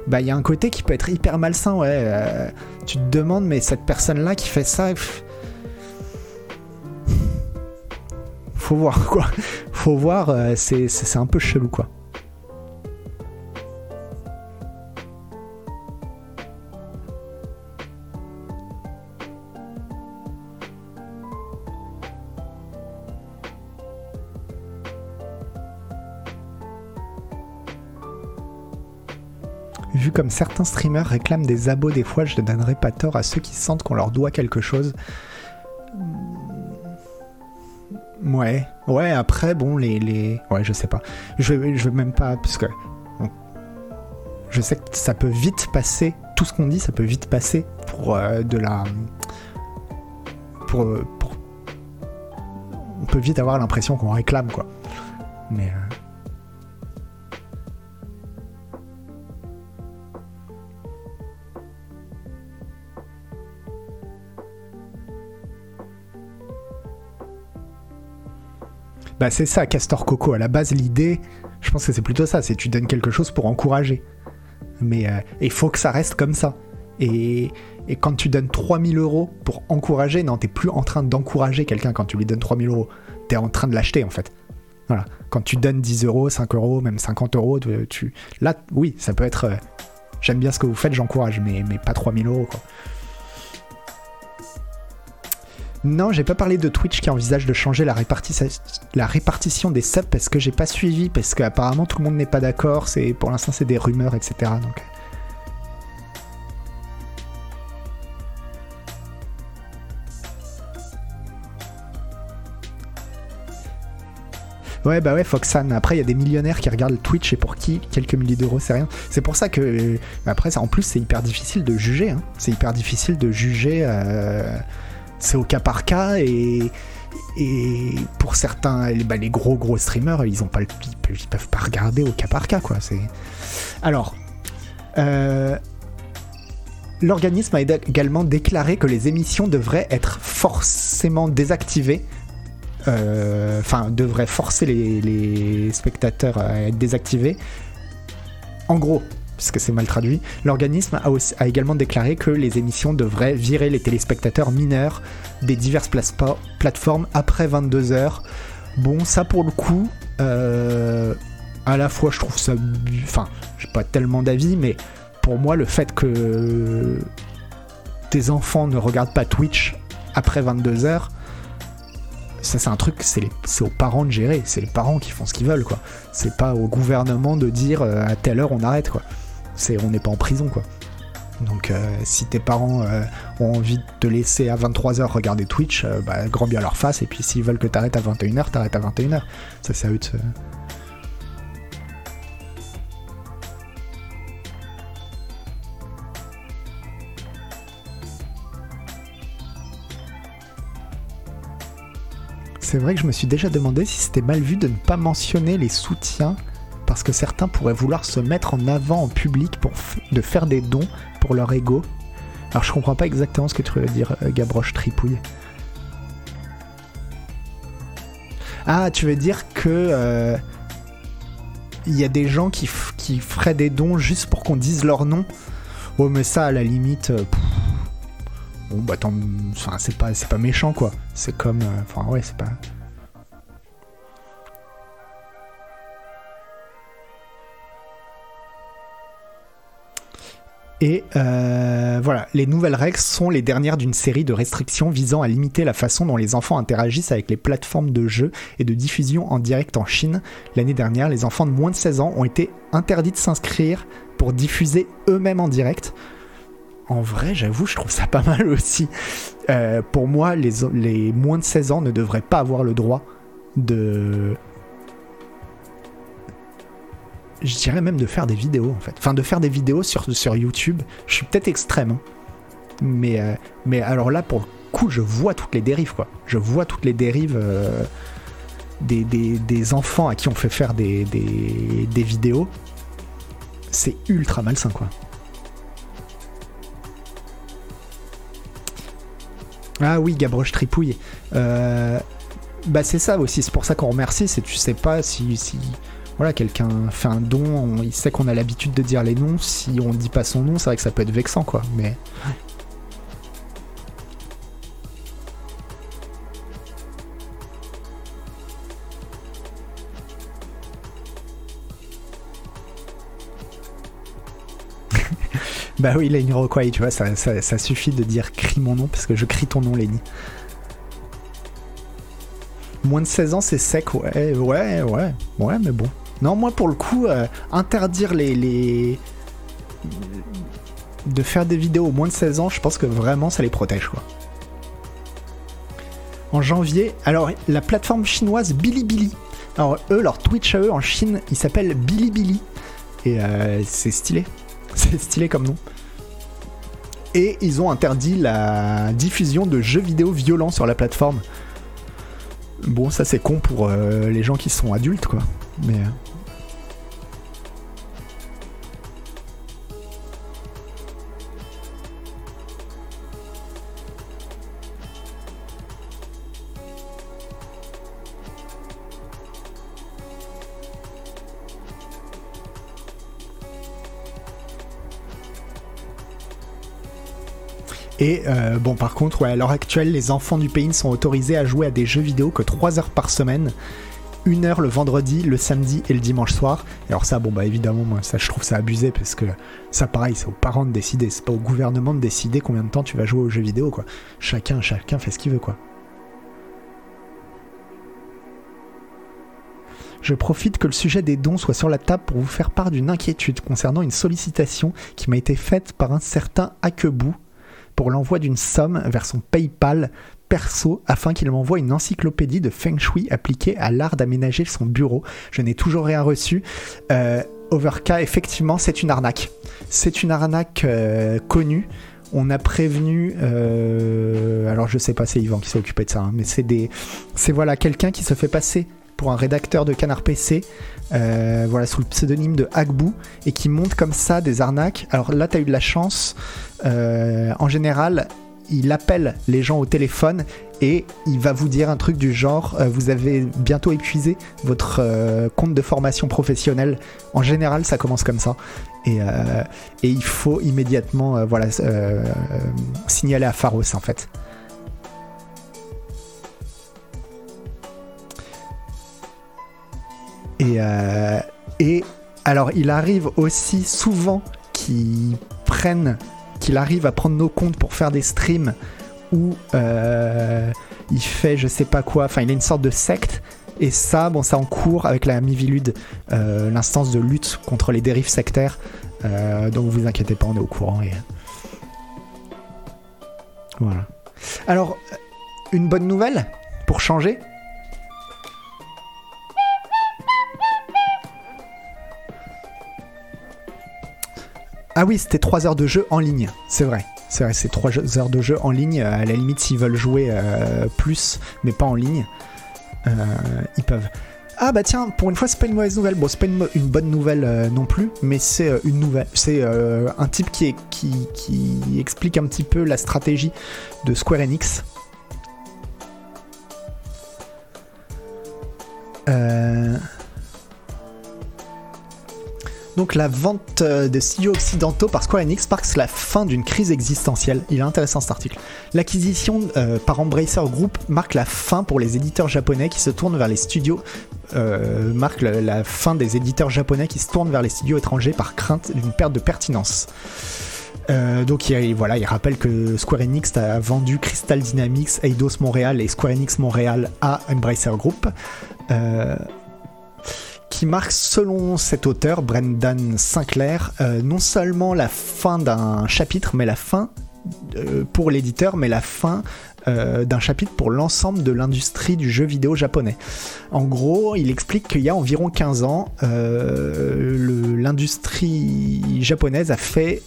bah il y a un côté qui peut être hyper malsain, ouais. euh, tu te demandes, mais cette personne-là qui fait ça, faut voir quoi. Faut voir, euh, c'est un peu chelou quoi. Vu comme certains streamers réclament des abos des fois, je ne donnerai pas tort à ceux qui sentent qu'on leur doit quelque chose. Ouais, ouais, après, bon, les. Ouais, je sais pas. Je, je veux même pas. Parce que. je sais que ça peut vite passer. Tout ce qu'on dit, ça peut vite passer pour euh, de la. Pour, euh, pour- On peut vite avoir l'impression qu'on réclame, quoi. Mais. euh, Bah c'est ça, Castor Coco. À la base, l'idée, je pense que c'est plutôt ça, c'est tu donnes quelque chose pour encourager. Mais euh, il faut que ça reste comme ça. Et, et quand tu donnes 3000 euros pour encourager, non, t'es plus en train d'encourager quelqu'un quand tu lui donnes 3000 euros. T'es en train de l'acheter en fait. Voilà. Quand tu donnes 10 euros, 5 euros, même 50 euros, tu, là, oui, ça peut être. euh, J'aime bien ce que vous faites, j'encourage, mais, mais pas 3000 euros. Non, j'ai pas parlé de Twitch qui envisage de changer la, répartition des subs parce que j'ai pas suivi, parce qu'apparemment tout le monde n'est pas d'accord, pour l'instant c'est des rumeurs, etc. Donc. Ouais, bah ouais, Foxan. Après, il y a des millionnaires qui regardent Twitch et pour qui quelques milliers d'euros, c'est rien. C'est pour ça que. Euh, après, ça, en plus, c'est hyper difficile de juger. Hein. C'est hyper difficile de juger. Euh, c'est au cas par cas et. Pour certains, les- bah, les gros gros streamers, ils ont pas ils peuvent, pas regarder au cas par cas, quoi. C'est. Alors. euh, L'organisme a également déclaré que les émissions devraient être forcément désactivées euh, enfin, devrait forcer les spectateurs à être désactivés. En gros, puisque c'est mal traduit, l'organisme a, également déclaré que les émissions devraient virer les téléspectateurs mineurs des diverses plateformes après 22 heures. Bon, ça pour le coup, euh, à la fois je trouve ça. Enfin, j'ai pas tellement d'avis, mais pour moi, le fait que tes enfants ne regardent pas Twitch après 22 heures, ça c'est un truc, c'est aux parents de gérer, c'est les parents qui font ce qu'ils veulent quoi. C'est pas au gouvernement de dire euh, à telle heure on arrête quoi. C'est on n'est pas en prison quoi. Donc euh, si tes parents euh, ont envie de te laisser à 23h regarder Twitch, euh, bah, grand bien leur face et puis s'ils veulent que t'arrêtes à 21h, t'arrêtes à 21h. Ça c'est à de. C'est vrai que je me suis déjà demandé si c'était mal vu de ne pas mentionner les soutiens parce que certains pourraient vouloir se mettre en avant en public pour de faire des dons pour leur ego. Alors je comprends pas exactement ce que tu veux dire, euh, Gabroche Tripouille. Ah, tu veux dire que euh, il y a des gens qui, qui feraient des dons juste pour qu'on dise leur nom? Ouais, mais ça, à la limite, euh, bon bah enfin c'est pas, c'est pas méchant quoi. C'est comme, enfin ouais, c'est pas. Et euh, voilà, les nouvelles règles sont les dernières d'une série de restrictions visant à limiter la façon dont les enfants interagissent avec les plateformes de jeux et de diffusion en direct en Chine. L'année dernière, les enfants de moins de 16 ans ont été interdits de s'inscrire pour diffuser eux-mêmes en direct. En vrai, j'avoue, je trouve ça pas mal aussi. Euh, pour moi, les, les moins de 16 ans ne devraient pas avoir le droit de, je dirais même de faire des vidéos en fait. Enfin, de faire des vidéos sur, sur YouTube. Je suis peut-être extrême. hein. Mais, euh, mais alors là, pour le coup, je vois toutes les dérives quoi. Je vois toutes les dérives euh, des, des, des enfants à qui on fait faire des, des, des vidéos. C'est ultra malsain quoi. Ah oui, Gabroche Tripouille. Euh, bah c'est ça aussi, c'est pour ça qu'on remercie, c'est tu sais pas si, si voilà, quelqu'un fait un don, on- il sait qu'on a l'habitude de dire les noms, si on dit pas son nom, c'est vrai que ça peut être vexant quoi, mais Bah oui, Lenny Rockway, tu vois, ça, ça, ça suffit de dire crie mon nom parce que je crie ton nom, Lenny. Moins de 16 ans, c'est sec, ouais, ouais, ouais, ouais, mais bon. Non, moi pour le coup, euh, interdire les, de faire des vidéos aux moins de 16 ans, je pense que vraiment ça les protège, quoi. En janvier, alors la plateforme chinoise Bilibili. Alors eux, leur Twitch à eux en Chine, il s'appelle Bilibili. Et euh, c'est stylé. C'est stylé comme nom. Et ils ont interdit la diffusion de jeux vidéo violents sur la plateforme. Bon, ça c'est con pour euh, les gens qui sont adultes, quoi. Mais. euh, Et euh, bon, par contre, ouais, à l'heure actuelle, les enfants du pays ne sont autorisés à jouer à des jeux vidéo que 3 heures par semaine. Une heure le vendredi, le samedi et le dimanche soir. Et alors ça, bon bah évidemment, moi ça je trouve ça abusé parce que ça pareil, c'est aux parents de décider, c'est pas au gouvernement de décider combien de temps tu vas jouer aux jeux vidéo quoi. Chacun, chacun fait ce qu'il veut quoi. Je profite que le sujet des dons soit sur la table pour vous faire part d'une inquiétude concernant une sollicitation qui m'a été faite par un certain Akebou pour l'envoi d'une somme vers son PayPal perso afin qu'il m'envoie une encyclopédie de feng shui appliquée à l'art d'aménager son bureau. Je n'ai toujours rien reçu. Euh, Overka, effectivement, c'est une arnaque. C'est une arnaque euh, connue. On a prévenu, euh, alors je sais pas, c'est Yvan qui s'est occupé de ça, hein, mais c'est des, c'est voilà quelqu'un qui se fait passer pour un rédacteur de Canard PC, euh, voilà sous le pseudonyme de Hagbou, et qui monte comme ça des arnaques. Alors là, tu as eu de la chance. En général, il appelle les gens au téléphone et il va vous dire un truc du genre euh, vous avez bientôt épuisé votre euh, compte de formation professionnelle. En général, ça commence comme ça. Et, euh, il faut immédiatement voilà, signaler à Pharos en fait. Et, et alors, il arrive aussi souvent qu'ils prennent, qu'il arrive à prendre nos comptes pour faire des streams où euh, il fait je sais pas quoi, enfin, il a une sorte de secte. Et ça, bon, ça en cours avec la Mivilude, euh, l'instance de lutte contre les dérives sectaires. Euh, donc vous inquiétez pas, on est au courant. Et... Voilà. Alors, une bonne nouvelle pour changer? Ah oui, c'était 3 heures de jeu en ligne, c'est vrai. C'est vrai, c'est 3 heures de jeu en ligne. À la limite, s'ils veulent jouer euh, plus, mais pas en ligne, euh, ils peuvent. Ah bah tiens, pour une fois, c'est pas une mauvaise nouvelle. Bon, c'est pas une, bonne nouvelle euh, non plus, mais c'est euh, une nouvelle. C'est euh, un type qui, qui explique un petit peu la stratégie de Square Enix. Euh, Donc la vente euh, de studios occidentaux par Square Enix marque la fin d'une crise existentielle. Il est intéressant cet article. L'acquisition euh, par Embracer Group marque la fin pour les éditeurs japonais qui se tournent vers les studios. euh, marque la fin des éditeurs japonais qui se tournent vers les studios étrangers par crainte d'une perte de pertinence. Donc il, voilà, il rappelle que Square Enix a vendu Crystal Dynamics, Eidos Montréal et Square Enix Montréal à Embracer Group. Qui marque, selon cet auteur, Brendan Sinclair, euh, non seulement la fin d'un chapitre, mais la fin euh, pour l'éditeur, mais la fin euh, d'un chapitre pour l'ensemble de l'industrie du jeu vidéo japonais. En gros, il explique qu'il y a environ 15 ans, l'industrie japonaise a fait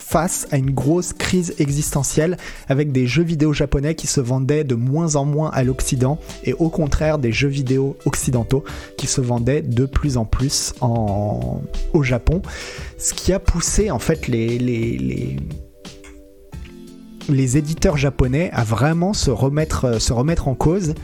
face à une grosse crise existentielle avec des jeux vidéo japonais qui se vendaient de moins en moins à l'Occident et au contraire des jeux vidéo occidentaux qui se vendaient de plus en plus en... au Japon. Ce qui a poussé en fait les, les, éditeurs japonais à vraiment se remettre, se remettre en cause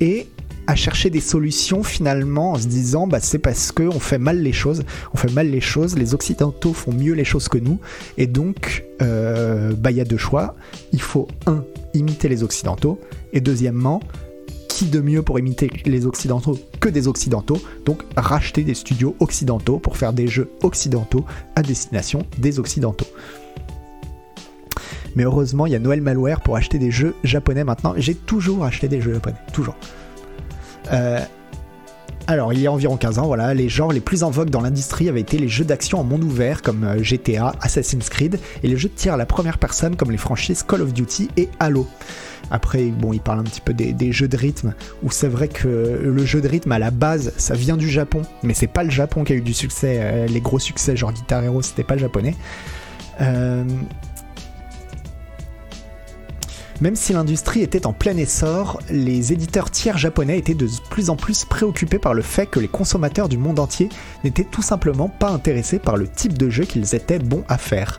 et à chercher des solutions finalement en se disant bah, c'est parce qu'on fait mal les choses, on fait mal les choses, les occidentaux font mieux les choses que nous et donc euh, bah, il y a deux choix, il faut un imiter les occidentaux et deuxièmement qui de mieux pour imiter les occidentaux que des occidentaux? Donc racheter des studios occidentaux pour faire des jeux occidentaux à destination des occidentaux. Mais heureusement, il y a Noël Malware pour acheter des jeux japonais maintenant. J'ai toujours acheté des jeux japonais, toujours. Euh, alors, il y a environ 15 ans, voilà, les genres les plus en vogue dans l'industrie avaient été les jeux d'action en monde ouvert comme euh, GTA, Assassin's Creed, et les jeux de tir à la première personne comme les franchises Call of Duty et Halo. Après, bon, il parle un petit peu des, jeux de rythme, où c'est vrai que le jeu de rythme à la base, ça vient du Japon, mais c'est pas le Japon qui a eu du succès, euh, les gros succès genre Guitar Hero, c'était pas le japonais. Même si l'industrie était en plein essor, les éditeurs tiers japonais étaient de plus en plus préoccupés par le fait que les consommateurs du monde entier n'étaient tout simplement pas intéressés par le type de jeu qu'ils étaient bons à faire.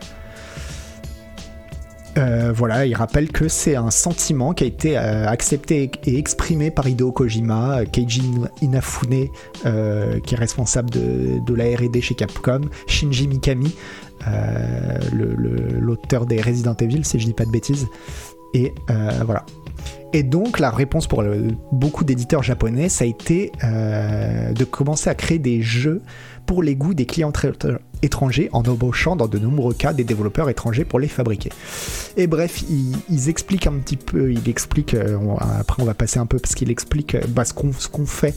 Euh, voilà, il rappelle que c'est un sentiment qui a été euh, accepté et exprimé par Hideo Kojima, Keiji Inafune, euh, qui est responsable de, de la R&D chez Capcom, Shinji Mikami, l'auteur des Resident Evil, si je dis pas de bêtises, et euh, voilà. Et donc la réponse pour beaucoup d'éditeurs japonais, ça a été euh, de commencer à créer des jeux pour les goûts des clients tra- étrangers en embauchant dans de nombreux cas des développeurs étrangers pour les fabriquer. Et bref, ils, expliquent un petit peu, il explique, euh, après on va passer un peu parce qu'il explique bah, ce qu'on fait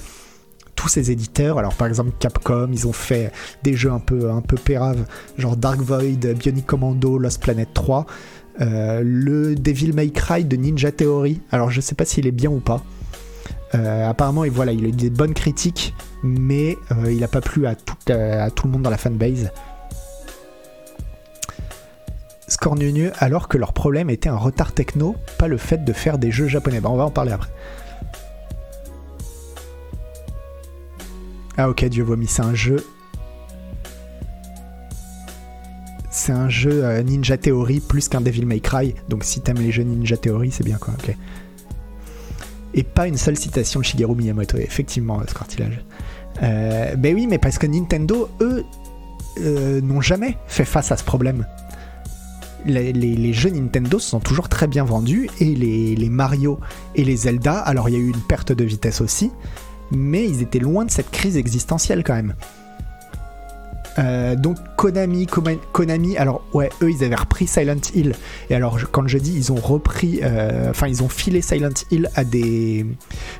tous ces éditeurs. Alors par exemple Capcom, ils ont fait des jeux un peu un peu péraves, genre Dark Void, Bionic Commando, Lost Planet 3. Euh, le Devil May Cry de Ninja Theory. Alors je sais pas s'il est bien ou pas. Euh, apparemment, voilà, il a eu des bonnes critiques, mais euh, il n'a pas plu à tout, à tout le monde dans la fanbase. Scornieux, alors que leur problème était un retard techno, pas le fait de faire des jeux japonais. Bah, on va en parler après. Ah ok, Dieu vomi, c'est un jeu. C'est un jeu euh, Ninja Theory plus qu'un Devil May Cry. Donc si t'aimes les jeux Ninja Theory, c'est bien quoi, ok. Et pas une seule citation de Shigeru Miyamoto, effectivement, ce cartilage. Euh, ben oui, mais parce que Nintendo, eux, euh, n'ont jamais fait face à ce problème. Les, jeux Nintendo sont toujours très bien vendus et les Mario et les Zelda, alors il y a eu une perte de vitesse aussi, mais ils étaient loin de cette crise existentielle quand même. Euh, donc Konami, Konami, alors ouais, eux ils avaient repris Silent Hill. Et alors quand je dis ils ont repris, euh, enfin ils ont filé Silent Hill à des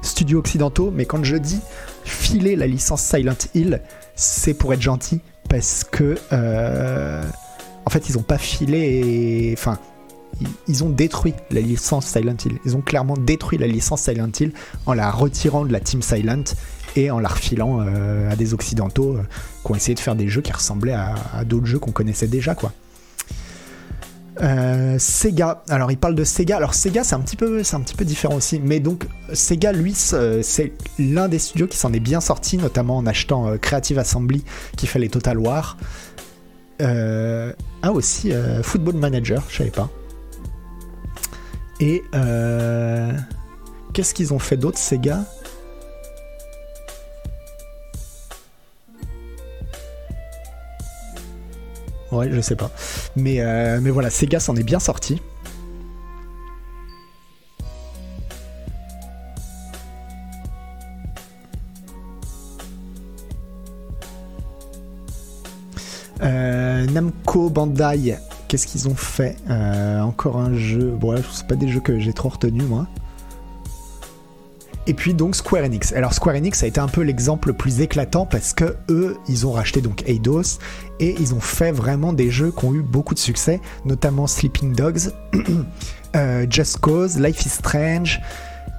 studios occidentaux, mais quand je dis filer la licence Silent Hill, c'est pour être gentil parce que euh, en fait ils ont pas filé, enfin ils- ont détruit la licence Silent Hill. Ils ont clairement détruit la licence Silent Hill en la retirant de la team Silent et en la refilant à des occidentaux ont essayé de faire des jeux qui ressemblaient à, d'autres jeux qu'on connaissait déjà quoi. Euh, Sega, alors il parle de Sega. Alors Sega c'est un petit peu, c'est un petit peu différent aussi, mais donc Sega lui c'est c'est l'un des studios qui s'en est bien sorti, notamment en achetant euh, Creative Assembly qui fait les Total War. Euh, ah aussi euh, Football Manager, je savais pas. Et euh, qu'est-ce qu'ils ont fait d'autre Sega? Ouais, je sais pas. Mais, euh, mais voilà, Sega s'en est bien sorti. Euh, Namco Bandai, qu'est-ce qu'ils ont fait? Euh, Encore un jeu. Bon, là, c'est pas des jeux que j'ai trop retenu moi. Et puis donc Square Enix. Alors Square Enix a été un peu l'exemple le plus éclatant parce que eux, ils ont racheté donc Eidos et ils ont fait vraiment des jeux qui ont eu beaucoup de succès, notamment Sleeping Dogs, euh, Just Cause, Life is Strange,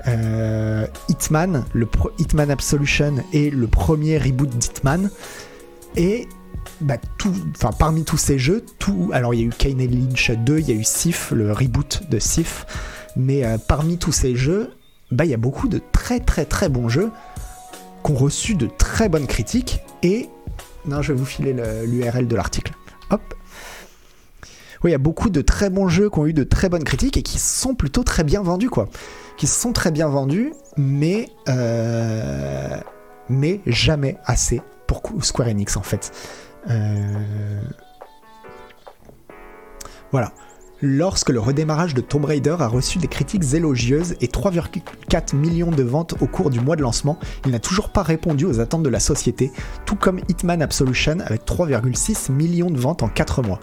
euh, Hitman, le Hitman Absolution et le premier reboot d'Hitman. Et bah, tout, parmi tous ces jeux, tout, alors il y a eu Kane Lynch 2, il y a eu Sif, le reboot de Sif, mais euh, parmi tous ces jeux, bah, il y a beaucoup de très très très bons jeux qui ont reçu de très bonnes critiques et non, je vais vous filer le- l'URL de l'article. Hop. Oui, il y a beaucoup de très bons jeux qui ont eu de très bonnes critiques et qui sont plutôt très bien vendus, quoi. Qui sont très bien vendus, mais euh, mais jamais assez pour Square Enix en fait. Euh, Voilà. Lorsque le redémarrage de Tomb Raider a reçu des critiques élogieuses et 3,4 millions de ventes au cours du mois de lancement, il n'a toujours pas répondu aux attentes de la société, tout comme Hitman Absolution avec 3,6 millions de ventes en 4 mois.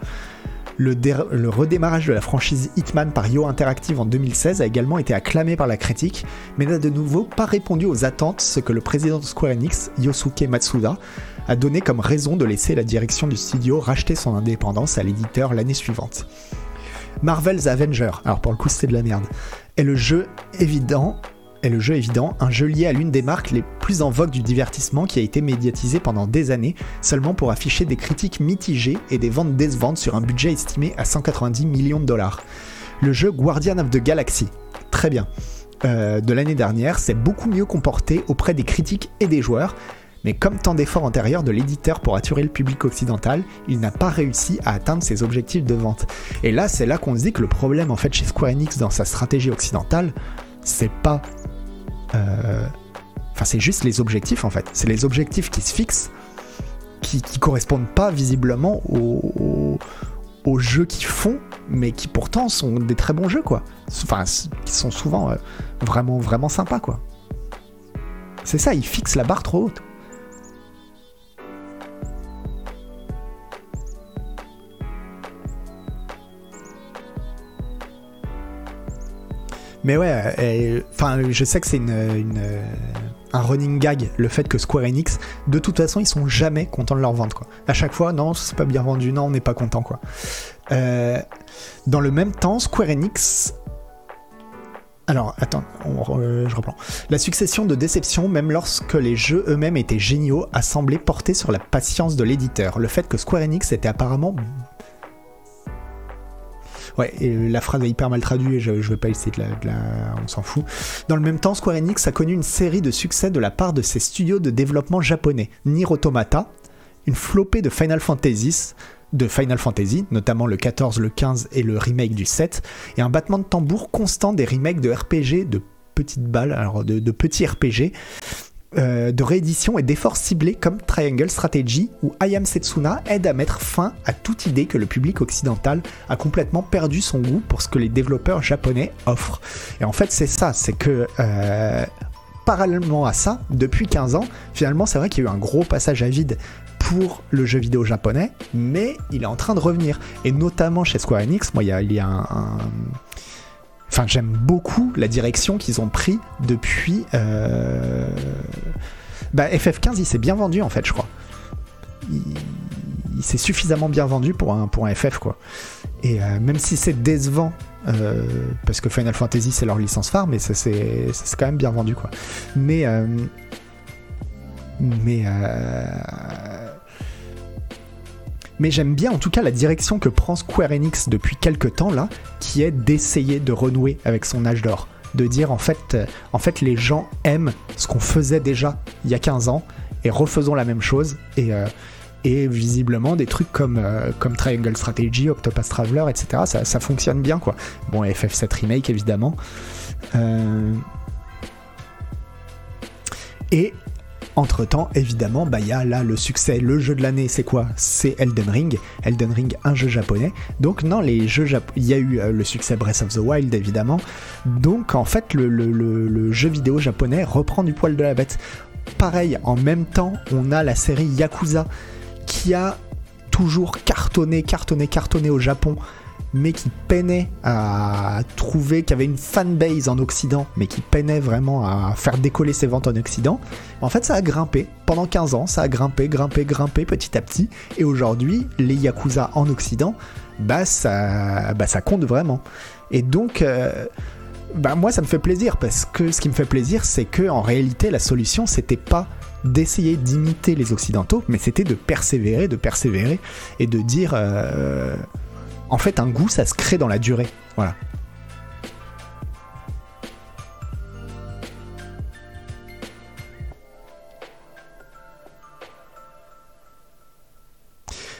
Le, dé- le redémarrage de la franchise Hitman par Yo Interactive en 2016 a également été acclamé par la critique, mais n'a de nouveau pas répondu aux attentes, ce que le président de Square Enix, Yosuke Matsuda, a donné comme raison de laisser la direction du studio racheter son indépendance à l'éditeur l'année suivante. Marvel's Avenger, alors pour le coup c'est de la merde, est le jeu évident, est le jeu évident, un jeu lié à l'une des marques les plus en vogue du divertissement qui a été médiatisé pendant des années, seulement pour afficher des critiques mitigées et des ventes décevantes sur un budget estimé à 190 millions de dollars. Le jeu Guardian of the Galaxy, très bien, euh, de l'année dernière, s'est beaucoup mieux comporté auprès des critiques et des joueurs, mais comme tant d'efforts antérieurs de l'éditeur pour attirer le public occidental, il n'a pas réussi à atteindre ses objectifs de vente. Et là, c'est là qu'on se dit que le problème en fait chez Square Enix dans sa stratégie occidentale, c'est pas. euh, Enfin, c'est juste les objectifs en fait. C'est les objectifs qui se fixent, qui, qui correspondent pas visiblement aux, jeux qu'ils font, mais qui pourtant sont des très bons jeux quoi. Enfin, qui sont souvent euh, vraiment, vraiment sympas quoi. C'est ça, ils fixent la barre trop haute. Mais ouais, enfin, je sais que c'est un running gag le fait que Square Enix, de toute façon, ils sont jamais contents de leur vente. Quoi. À chaque fois, non, c'est pas bien vendu, non, on n'est pas content. Quoi. Euh, dans le même temps, Square Enix. Alors, attends, euh, je reprends. La succession de déceptions, même lorsque les jeux eux-mêmes étaient géniaux, a semblé porter sur la patience de l'éditeur. Le fait que Square Enix était apparemment Ouais, et la phrase est hyper mal traduite, je, je vais pas essayer de la, On s'en fout. Dans le même temps, Square Enix a connu une série de succès de la part de ses studios de développement japonais. Nier Automata, une flopée de Final Fantasy, de Final Fantasy, notamment le 14, le 15 et le remake du 7, et un battement de tambour constant des remakes de RPG, de petites balles, alors de petits RPG, euh, de réédition et d'efforts ciblés comme Triangle Strategy ou I Am Setsuna aident à mettre fin à toute idée que le public occidental a complètement perdu son goût pour ce que les développeurs japonais offrent. Et en fait, c'est ça, c'est que euh, parallèlement à ça, depuis 15 ans, finalement, c'est vrai qu'il y a eu un gros passage à vide pour le jeu vidéo japonais, mais il est en train de revenir. Et notamment chez Square Enix, moi, il y a, un Enfin, j'aime beaucoup la direction qu'ils ont pris depuis. Euh... Bah, FF15, il s'est bien vendu en fait, je crois. Il, s'est suffisamment bien vendu pour un, pour un FF, quoi. Et euh, même si c'est décevant, euh, parce que Final Fantasy c'est leur licence phare, mais c'est quand même bien vendu, quoi. Mais. Mais. Mais j'aime bien en tout cas la direction que prend Square Enix depuis quelques temps là, qui est d'essayer de renouer avec son âge d'or. De dire en fait, euh, en fait les gens aiment ce qu'on faisait déjà il y a 15 ans et refaisons la même chose. Et, euh, visiblement des trucs comme, euh, Triangle Strategy, Octopus Traveler, etc. Ça, fonctionne bien quoi. Bon, FF7 Remake évidemment. Et entre temps, évidemment, bah, y a là le succès, le jeu de l'année, c'est quoi? C'est Elden Ring. Elden Ring, un jeu japonais. Donc, non, les jeux il y a eu euh, le succès Breath of the Wild, évidemment. Donc, en fait, le, jeu vidéo japonais reprend du poil de la bête. Pareil, en même temps, on a la série Yakuza qui a toujours cartonné, cartonné, cartonné au Japon mais qui peinait à trouver, qui avait une fanbase en Occident, mais qui peinait vraiment à faire décoller ses ventes en Occident, en fait ça a grimpé. Pendant 15 ans, ça a grimpé, grimpé, grimpé petit à petit. Et aujourd'hui, les Yakuza en Occident, bah ça, bah, compte vraiment. Et donc... Euh, bah moi ça me fait plaisir parce que ce qui me fait plaisir c'est que en réalité la solution c'était pas d'essayer d'imiter les occidentaux mais c'était de persévérer de persévérer et de dire euh, en fait, un goût, ça se crée dans la durée. Voilà.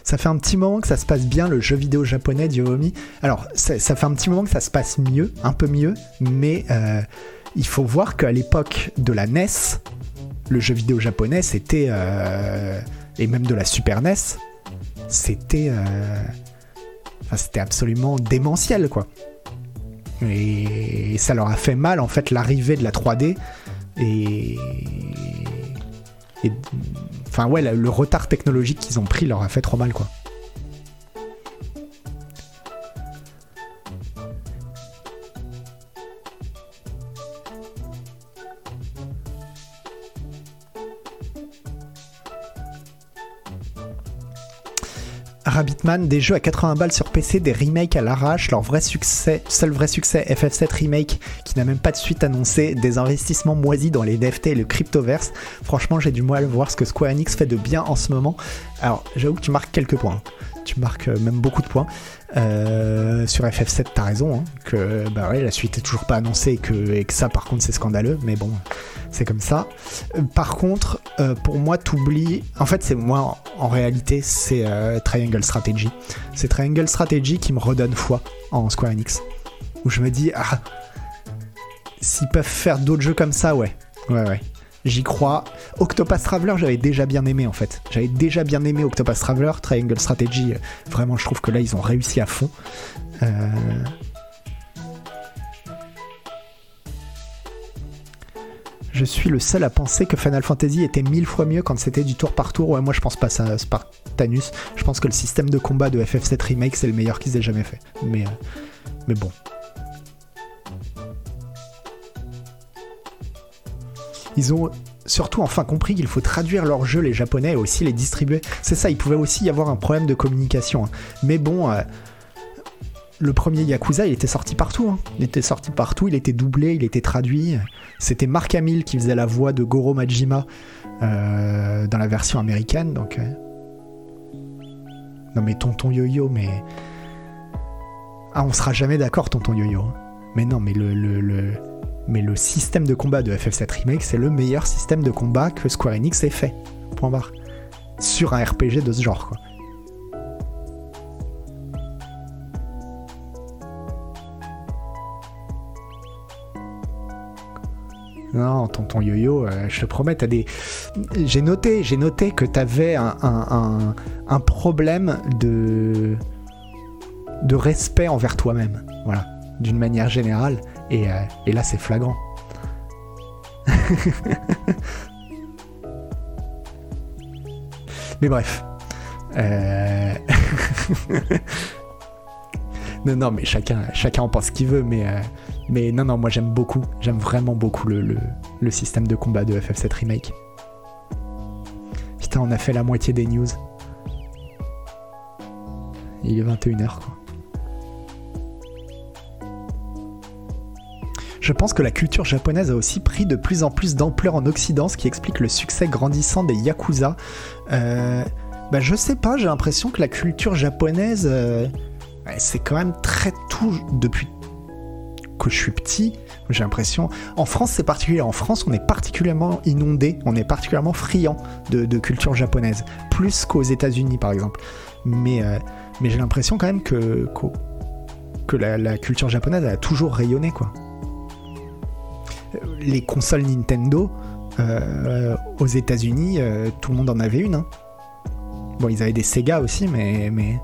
Ça fait un petit moment que ça se passe bien le jeu vidéo japonais d'Yomi. Alors, ça, ça, fait un petit moment que ça se passe mieux, un peu mieux, mais euh, il faut voir qu'à l'époque de la NES, le jeu vidéo japonais, c'était. Euh, et même de la Super NES, c'était. Euh, C'était absolument démentiel, quoi. Et ça leur a fait mal, en fait, l'arrivée de la 3D. Et. et... Enfin, ouais, le retard technologique qu'ils ont pris leur a fait trop mal, quoi. Rabbitman, des jeux à 80 balles sur PC, des remakes à l'arrache, leur vrai succès, seul vrai succès, FF7 Remake, qui n'a même pas de suite annoncée, des investissements moisis dans les NFT et le cryptoverse. Franchement, j'ai du mal à voir ce que Square Enix fait de bien en ce moment. Alors, j'avoue que tu marques quelques points. Tu marques même beaucoup de points. Euh, sur FF7, t'as raison, hein, que bah ouais, la suite est toujours pas annoncée et que, et que ça, par contre, c'est scandaleux, mais bon, c'est comme ça. Euh, par contre, euh, pour moi, t'oublies. En fait, c'est moi, en, réalité, c'est euh, Triangle Strategy. C'est Triangle Strategy qui me redonne foi en Square Enix. Où je me dis, ah, s'ils peuvent faire d'autres jeux comme ça, ouais, ouais, ouais. J'y crois. Octopus Traveler, j'avais déjà bien aimé en fait. J'avais déjà bien aimé Octopus Traveler, Triangle Strategy. Vraiment, je trouve que là, ils ont réussi à fond. Euh... Je suis le seul à penser que Final Fantasy était mille fois mieux quand c'était du tour par tour. Ouais, moi je pense pas ça, Spartanus. Je pense que le système de combat de FF7 Remake c'est le meilleur qu'ils aient jamais fait. Mais, euh, mais bon. Ils ont surtout enfin compris qu'il faut traduire leurs jeux, les japonais, et aussi les distribuer. C'est ça, il pouvait aussi y avoir un problème de communication. hein. Mais bon, euh, le premier Yakuza, il était sorti partout. hein. Il était sorti partout, il était doublé, il était traduit. C'était Mark Hamill qui faisait la voix de Goro Majima euh, dans la version américaine. Donc, euh. Non mais tonton Yo-Yo, mais... Ah, on sera jamais d'accord, tonton Yo-Yo. hein. Mais non, mais le, le, le- mais le système de combat de FF7 Remake, c'est le meilleur système de combat que Square Enix ait fait. Point barre. Sur un RPG de ce genre, quoi. Non, tonton Yo-Yo, euh, je te promets, t'as des. J'ai noté, j'ai noté que t'avais un, un, un, un problème de de respect envers toi-même, voilà, d'une manière générale, et, euh, et là c'est flagrant. Mais bref. Euh, non, non, mais chacun, chacun en pense ce qu'il veut, mais, euh, mais non, non, moi j'aime beaucoup, j'aime vraiment beaucoup le, le système de combat de FF7 Remake. Putain, on a fait la moitié des news. Il est 21h, quoi. Je pense que la culture japonaise a aussi pris de plus en plus d'ampleur en Occident, ce qui explique le succès grandissant des Yakuza. Euh, bah je sais pas, j'ai l'impression que la culture japonaise, euh, c'est quand même très tout depuis que je suis petit. J'ai l'impression. En France, c'est particulier. En France, on est particulièrement inondé, on est particulièrement friand de, culture japonaise, plus qu'aux États-Unis, par exemple. Mais, euh, mais j'ai l'impression quand même que, que la, culture japonaise a toujours rayonné, quoi. Les consoles Nintendo, euh, aux États-Unis, euh, tout le monde en avait une. hein. Bon, ils avaient des Sega aussi, mais. mais...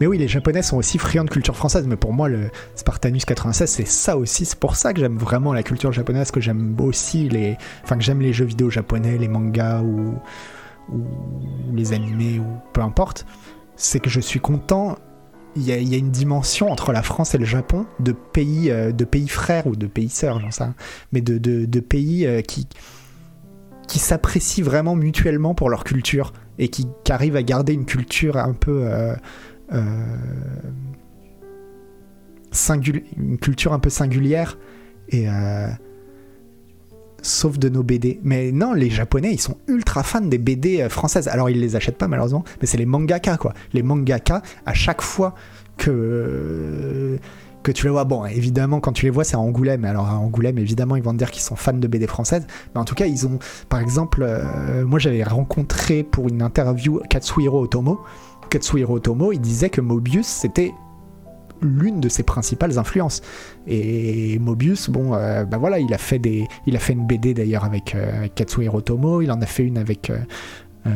Mais oui, les Japonais sont aussi friands de culture française, mais pour moi, le Spartanus 96, c'est ça aussi. C'est pour ça que j'aime vraiment la culture japonaise, que j'aime aussi les. Enfin, que j'aime les jeux vidéo japonais, les mangas ou, ou les animés, ou peu importe. C'est que je suis content. Il y, a, une dimension entre la France et le Japon de pays, euh, de pays frères ou de pays sœurs. Mais de, de, pays euh, qui, qui s'apprécient vraiment mutuellement pour leur culture et qui, qui arrivent à garder une culture un peu. euh, singul- une culture un peu singulière et sauf de nos BD. Mais non, les Japonais, ils sont ultra fans des BD euh, françaises. Alors ils les achètent pas malheureusement, mais c'est les mangaka quoi. Les mangaka, à chaque fois que que tu les vois, bon, évidemment, quand tu les vois, c'est à Angoulême. Alors, à Angoulême, évidemment, ils vont te dire qu'ils sont fans de BD françaises. Mais en tout cas, ils ont, par exemple, euh, moi, j'avais rencontré pour une interview Katsuhiro Otomo. Katsuhiro Otomo, il disait que Mobius, c'était l'une de ses principales influences. Et Mobius, bon, euh, bah voilà, il a fait des, il a fait une BD d'ailleurs avec, euh, avec. Il en a fait une avec, euh, euh,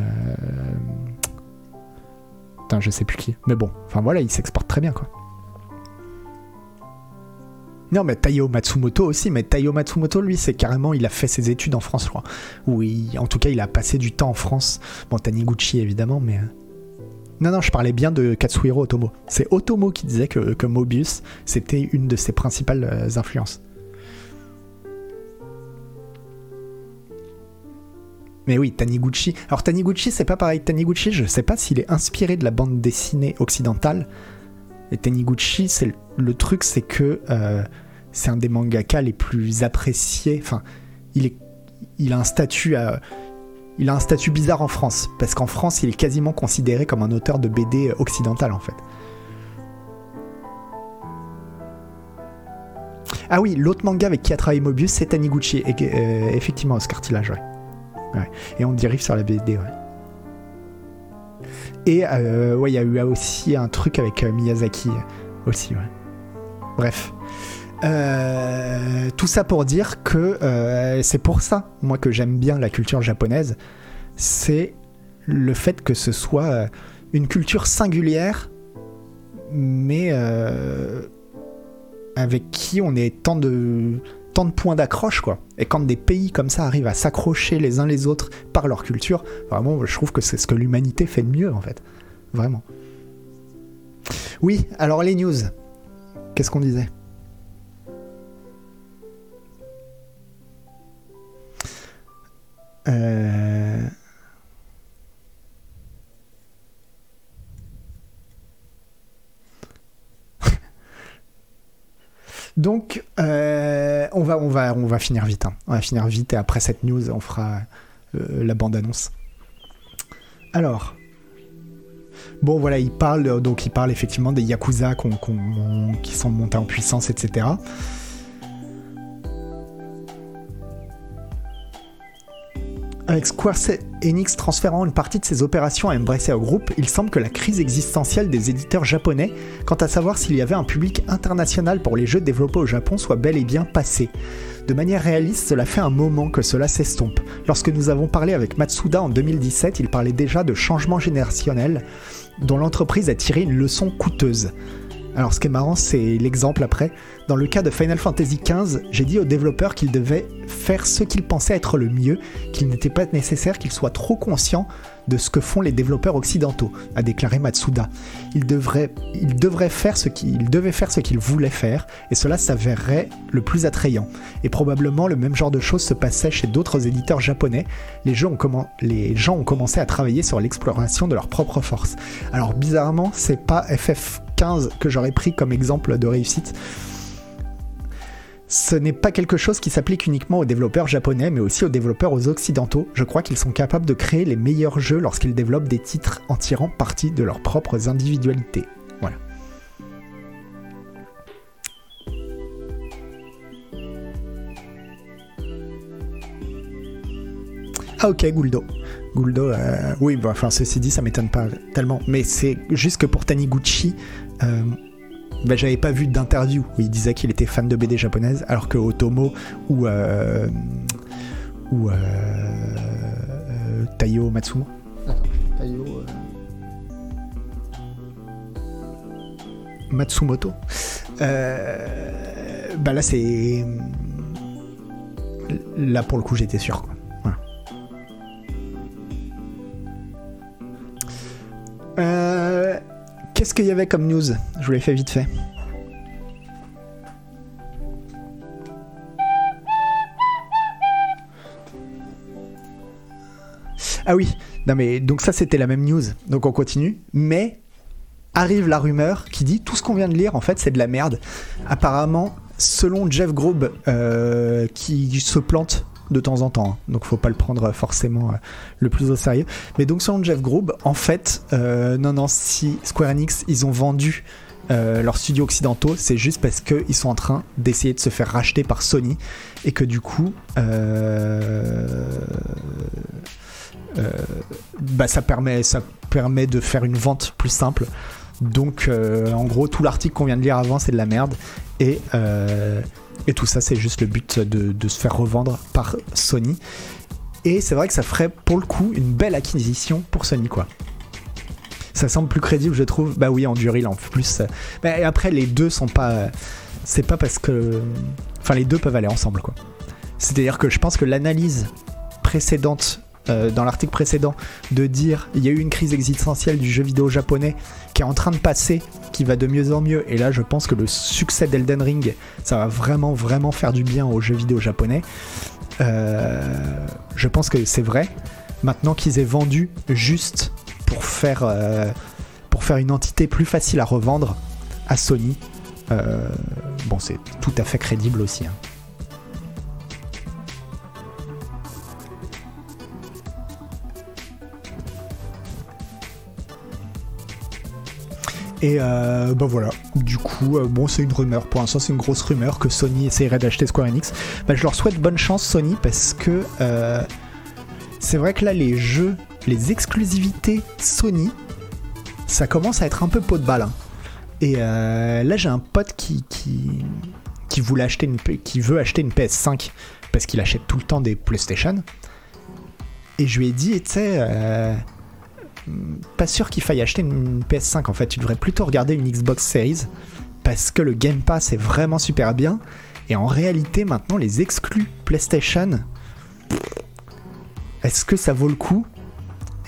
putain, je sais plus qui. Mais bon, enfin voilà, il s'exporte très bien, quoi. Non, mais Taiyo Matsumoto aussi, mais Taiyo Matsumoto, lui, c'est carrément, il a fait ses études en France, je crois. Oui, en tout cas, il a passé du temps en France. Bon, Taniguchi, évidemment, mais. Non, non, je parlais bien de Katsuhiro Otomo. C'est Otomo qui disait que, que Mobius, c'était une de ses principales euh, influences. Mais oui, Taniguchi. Alors Taniguchi, c'est pas pareil. Taniguchi, je sais pas s'il est inspiré de la bande dessinée occidentale. Et Taniguchi, c'est le, truc, c'est que euh, c'est un des mangaka les plus appréciés. Enfin, il a un statut, à- il a un statut bizarre en France parce qu'en France, il est quasiment considéré comme un auteur de BD occidental en fait. Ah oui, l'autre manga avec qui a travaillé Mobius, c'est Taniguchi. Et, euh, effectivement, Oscar Tillage, ouais. Ouais. Et on dérive sur la BD, ouais. Et euh, ouais, il y a eu aussi un truc avec euh, Miyazaki aussi, ouais. Bref. Euh, tout ça pour dire que euh, c'est pour ça, moi, que j'aime bien la culture japonaise. C'est le fait que ce soit euh, une culture singulière, mais avec qui on est tant de, tant de points d'accroche, quoi. Et quand des pays comme ça arrivent à s'accrocher les uns les autres par leur culture, vraiment, je trouve que c'est ce que l'humanité fait de mieux, en fait. Vraiment. Oui, alors les news. Qu'est-ce qu'on disait? Euh... Donc, euh, on, va, finir vite. hein. On va finir vite et après cette news, on fera euh, la bande-annonce. Alors. Bon, voilà, il parle, donc il parle effectivement des Yakuza qui sont montés en puissance, etc. Avec Square Enix transférant une partie de ses opérations à Embracer Group, il semble que la crise existentielle des éditeurs japonais quant à savoir s'il y avait un public international pour les jeux développés au Japon soit bel et bien passée. De manière réaliste, cela fait un moment que cela s'estompe. Lorsque nous avons parlé avec Matsuda en 2017, il parlait déjà de changement générationnel dont l'entreprise a tiré une leçon coûteuse. Alors ce qui est marrant, c'est l'exemple après. Dans le cas de Final Fantasy XV, j'ai dit aux développeurs qu'ils devaient faire ce qu'ils pensaient être le mieux, qu'il n'était pas nécessaire qu'ils soient trop conscients de ce que font les développeurs occidentaux, a déclaré Matsuda. Ils devraient, faire ce qu'ils devaient faire ce qu'ils voulaient faire, et cela s'avérerait le plus attrayant. Et probablement le même genre de choses se passait chez d'autres éditeurs japonais. Les, jeux ont les gens ont commencé à travailler sur l'exploration de leurs propres forces. Alors bizarrement, c'est pas FF15 que j'aurais pris comme exemple de réussite. Ce n'est pas quelque chose qui s'applique uniquement aux développeurs japonais, mais aussi aux développeurs aux occidentaux. Je crois qu'ils sont capables de créer les meilleurs jeux lorsqu'ils développent des titres en tirant parti de leurs propres individualités. Ah ok, Guldo. Guldo, euh, oui, bah, enfin ceci dit, ça m'étonne pas tellement. Mais c'est juste que pour Taniguchi, euh, bah, j'avais pas vu d'interview où il disait qu'il était fan de BD japonaise, alors que Otomo ou euh, ou euh, Taiyo Matsumo. Attends, Taiyo. euh, Matsumoto. Bah là c'est là pour le coup j'étais sûr. Euh, Qu'est-ce qu'il y avait comme news? Je vous l'ai fait vite fait. Ah oui, non mais donc ça c'était la même news, donc on continue. Mais arrive la rumeur qui dit tout ce qu'on vient de lire en fait c'est de la merde. Apparemment, selon Jeff Grobe, euh, qui se plante de temps en temps, hein. donc faut pas le prendre forcément euh, le plus au sérieux. Mais donc selon Jeff Grobe, en fait, euh, non non, si Square Enix ils ont vendu euh, leurs studios occidentaux, c'est juste parce qu'ils sont en train d'essayer de se faire racheter par Sony et que du coup, euh, euh, bah, ça, permet, ça permet de faire une vente plus simple. Donc euh, en gros, tout l'article qu'on vient de lire avant, c'est de la merde. Et, euh, et tout ça, c'est juste le but de, se faire revendre par Sony. Et c'est vrai que ça ferait pour le coup une belle acquisition pour Sony, quoi. Ça semble plus crédible, je trouve. Bah oui, en Duril en plus. Bah, et après, les deux sont pas. C'est pas parce que. Enfin, les deux peuvent aller ensemble, quoi. C'est-à-dire que je pense que l'analyse précédente, euh, dans l'article précédent, de dire il y a eu une crise existentielle du jeu vidéo japonais qui est en train de passer, qui va de mieux en mieux. Et là, je pense que le succès d'Elden Ring, ça va vraiment, vraiment faire du bien aux jeux vidéo japonais. Euh, je pense que c'est vrai. Maintenant qu'ils aient vendu juste pour faire, euh, pour faire une entité plus facile à revendre à Sony, bon, c'est tout à fait crédible aussi. hein. Et euh, bah voilà, du coup, euh, bon, c'est une rumeur. Pour l'instant, c'est une grosse rumeur que Sony essayerait d'acheter Square Enix. Bah, je leur souhaite bonne chance, Sony, parce que euh, c'est vrai que là, les jeux, les exclusivités Sony, ça commence à être un peu pot de balle. hein. Et euh, là, j'ai un pote qui, qui, qui veut acheter une PS5 parce qu'il achète tout le temps des PlayStation. Et je lui ai dit, tu sais, pas sûr qu'il faille acheter une PS5 en fait. Tu devrais plutôt regarder une Xbox Series parce que le Game Pass est vraiment super bien. Et en réalité, maintenant, les exclus PlayStation, est-ce que ça vaut le coup?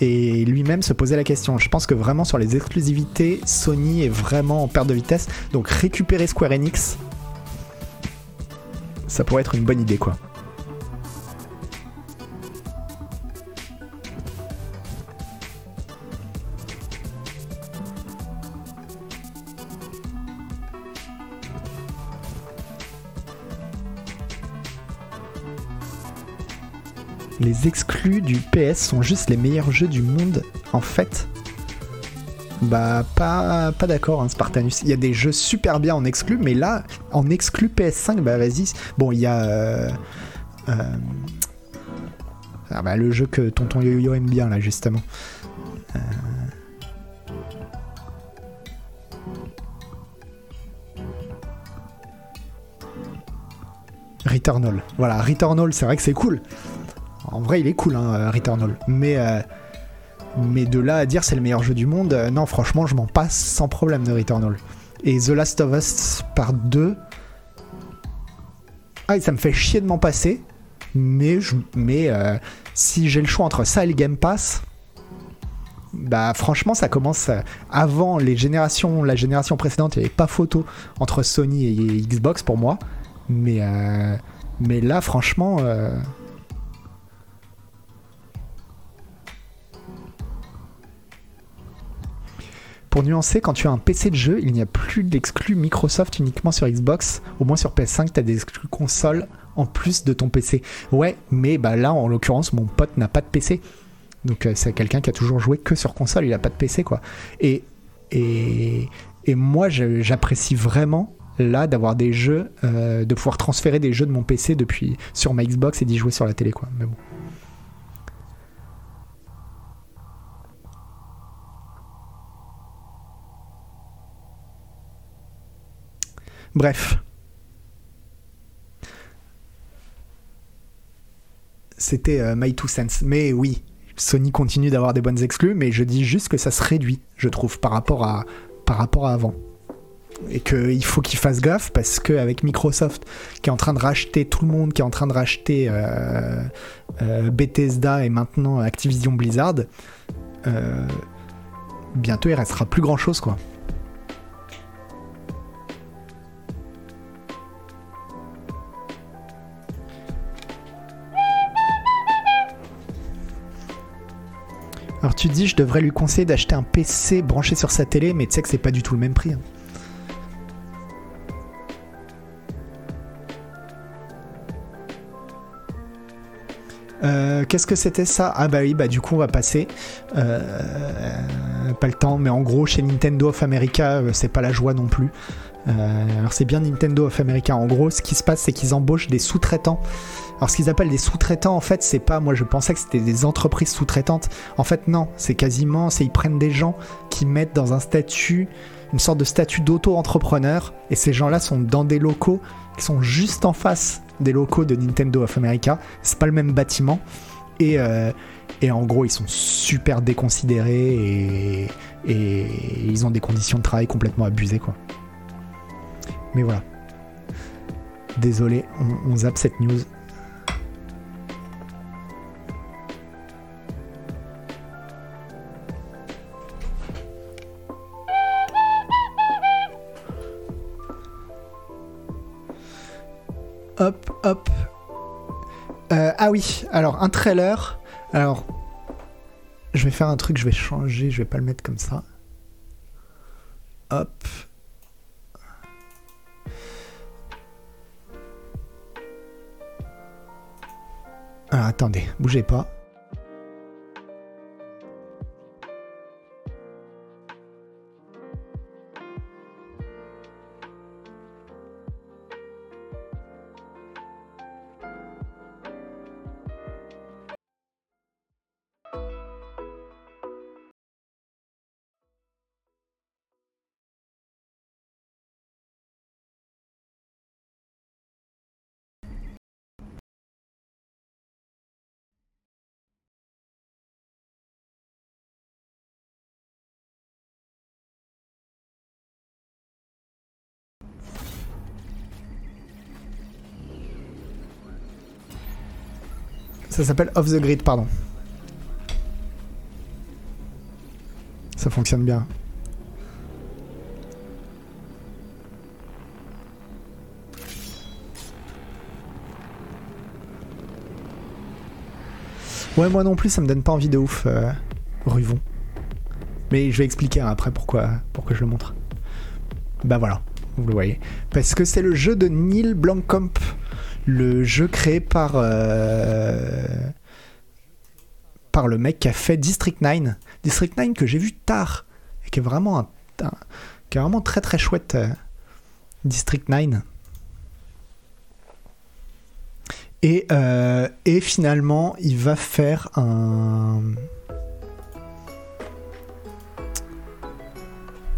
Et lui-même se posait la question. Je pense que vraiment sur les exclusivités, Sony est vraiment en perte de vitesse. Donc récupérer Square Enix, ça pourrait être une bonne idée quoi. Les exclus du PS sont juste les meilleurs jeux du monde en fait bah pas, pas d'accord hein, Spartanus. Il y a des jeux super bien en exclu, mais là en exclu PS5 bah vas-y. Bon il y a euh, euh, ah, bah, le jeu que Tonton Yo-Yo aime bien là justement. Euh, Returnal. Voilà, Returnal, c'est vrai que c'est cool. En vrai, il est cool, hein, euh, Returnal. Mais, euh, mais de là à dire c'est le meilleur jeu du monde, euh, non, franchement, je m'en passe sans problème de Returnal. Et The Last of Us Part 2. Ah, ça me fait chier de m'en passer. Mais, je, mais si j'ai le choix entre ça et le Game Pass, bah franchement ça commence avant les générations la génération précédente il n'y avait pas photo entre Sony et Xbox pour moi mais mais là franchement Pour nuancer, quand tu as un PC de jeu, il n'y a plus d'exclus Microsoft uniquement sur Xbox. Au moins sur PS5, tu as des exclus console en plus de ton PC. Ouais, mais bah là, en l'occurrence, mon pote n'a pas de PC. Donc euh, c'est quelqu'un qui a toujours joué que sur console, il n'a pas de PC quoi. Et, et, moi, j'apprécie vraiment là d'avoir des jeux, euh, de pouvoir transférer des jeux de mon PC depuis sur ma Xbox et d'y jouer sur la télé. Bref. C'était euh, My Two Cents. Mais oui, Sony continue d'avoir des bonnes exclus, mais je dis juste que ça se réduit, je trouve, par rapport à, par rapport à avant. Et qu'il faut qu'ils fassent gaffe parce qu'avec Microsoft qui est en train de racheter tout le monde, qui est en train de racheter euh, euh, Bethesda et maintenant Activision Blizzard, bientôt il restera plus grand chose quoi. Alors tu dis, je devrais lui conseiller d'acheter un PC branché sur sa télé, mais tu sais que c'est pas du tout le même prix. Hein. Euh, qu'est-ce que c'était ça? Ah bah oui, bah du coup on va passer. Euh, pas le temps, mais en gros chez Nintendo of America, euh, c'est pas la joie non plus. alors c'est bien Nintendo of America. En gros, ce qui se passe, c'est qu'ils embauchent des sous-traitants alors ce qu'ils appellent des sous-traitants, en fait, c'est pas, moi je pensais que c'était des entreprises sous-traitantes. En fait, non, c'est quasiment, c'est ils prennent des gens qui mettent dans un statut, une sorte de statut d'auto-entrepreneur, et ces gens-là sont dans des locaux qui sont juste en face des locaux de Nintendo of America. C'est pas le même bâtiment, et, euh, et en gros, ils sont super déconsidérés et, ils ont des conditions de travail complètement abusées, quoi. Mais voilà. Désolé, on, on zappe cette news. Hop, hop. Euh, ah oui, alors un trailer. Alors, je vais faire un truc, je vais changer, je vais pas le mettre comme ça. Hop. Alors attendez, bougez pas. Ça s'appelle Off the Grid, pardon. Ça fonctionne bien. Ouais, moi non plus, ça me donne pas envie de ouf, euh, Ruvon. Mais je vais expliquer hein, après pourquoi, pourquoi je le montre. Bah voilà, vous le voyez. Parce que c'est le jeu de Neil Blomkamp, le jeu créé par euh, par le mec qui a fait District 9. District 9 que j'ai vu tard et qui est vraiment un, qui est vraiment très très chouette. euh, District 9. Et, euh, et finalement, il va faire un.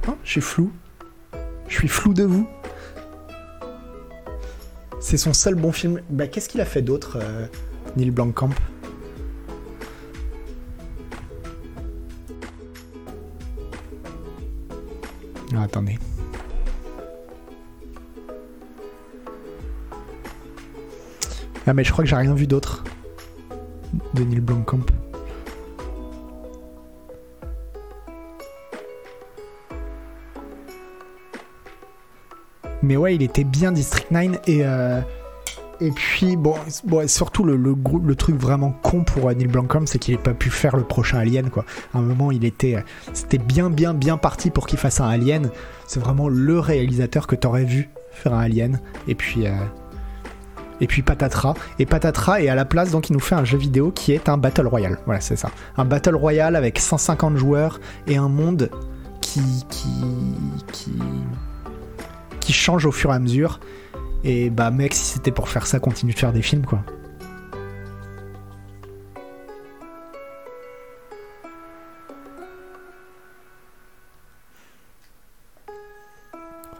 Oh, je suis flou. Je suis flou de vous. C'est son seul bon film. Bah, qu'est-ce qu'il a fait d'autre, euh, Neil Blomkamp? Ah, attendez. Ah mais je crois que j'ai rien vu d'autre de Neil Blomkamp. Mais ouais, il était bien District 9 et euh, et puis bon, bon surtout le, le, le truc vraiment con pour euh, Neil Blomkamp, c'est qu'il n'ait pas pu faire le prochain Alien quoi. À un moment, il était euh, c'était bien bien bien parti pour qu'il fasse un Alien. C'est vraiment le réalisateur que t'aurais vu faire un Alien et puis euh, et puis patatras. Et patatras est à la place, donc il nous fait un jeu vidéo qui est un Battle Royale. Voilà, c'est ça. Un Battle Royale avec 150 joueurs et un monde qui, qui, qui, change au fur et à mesure. Et bah, mec, si c'était pour faire ça, continue de faire des films, quoi.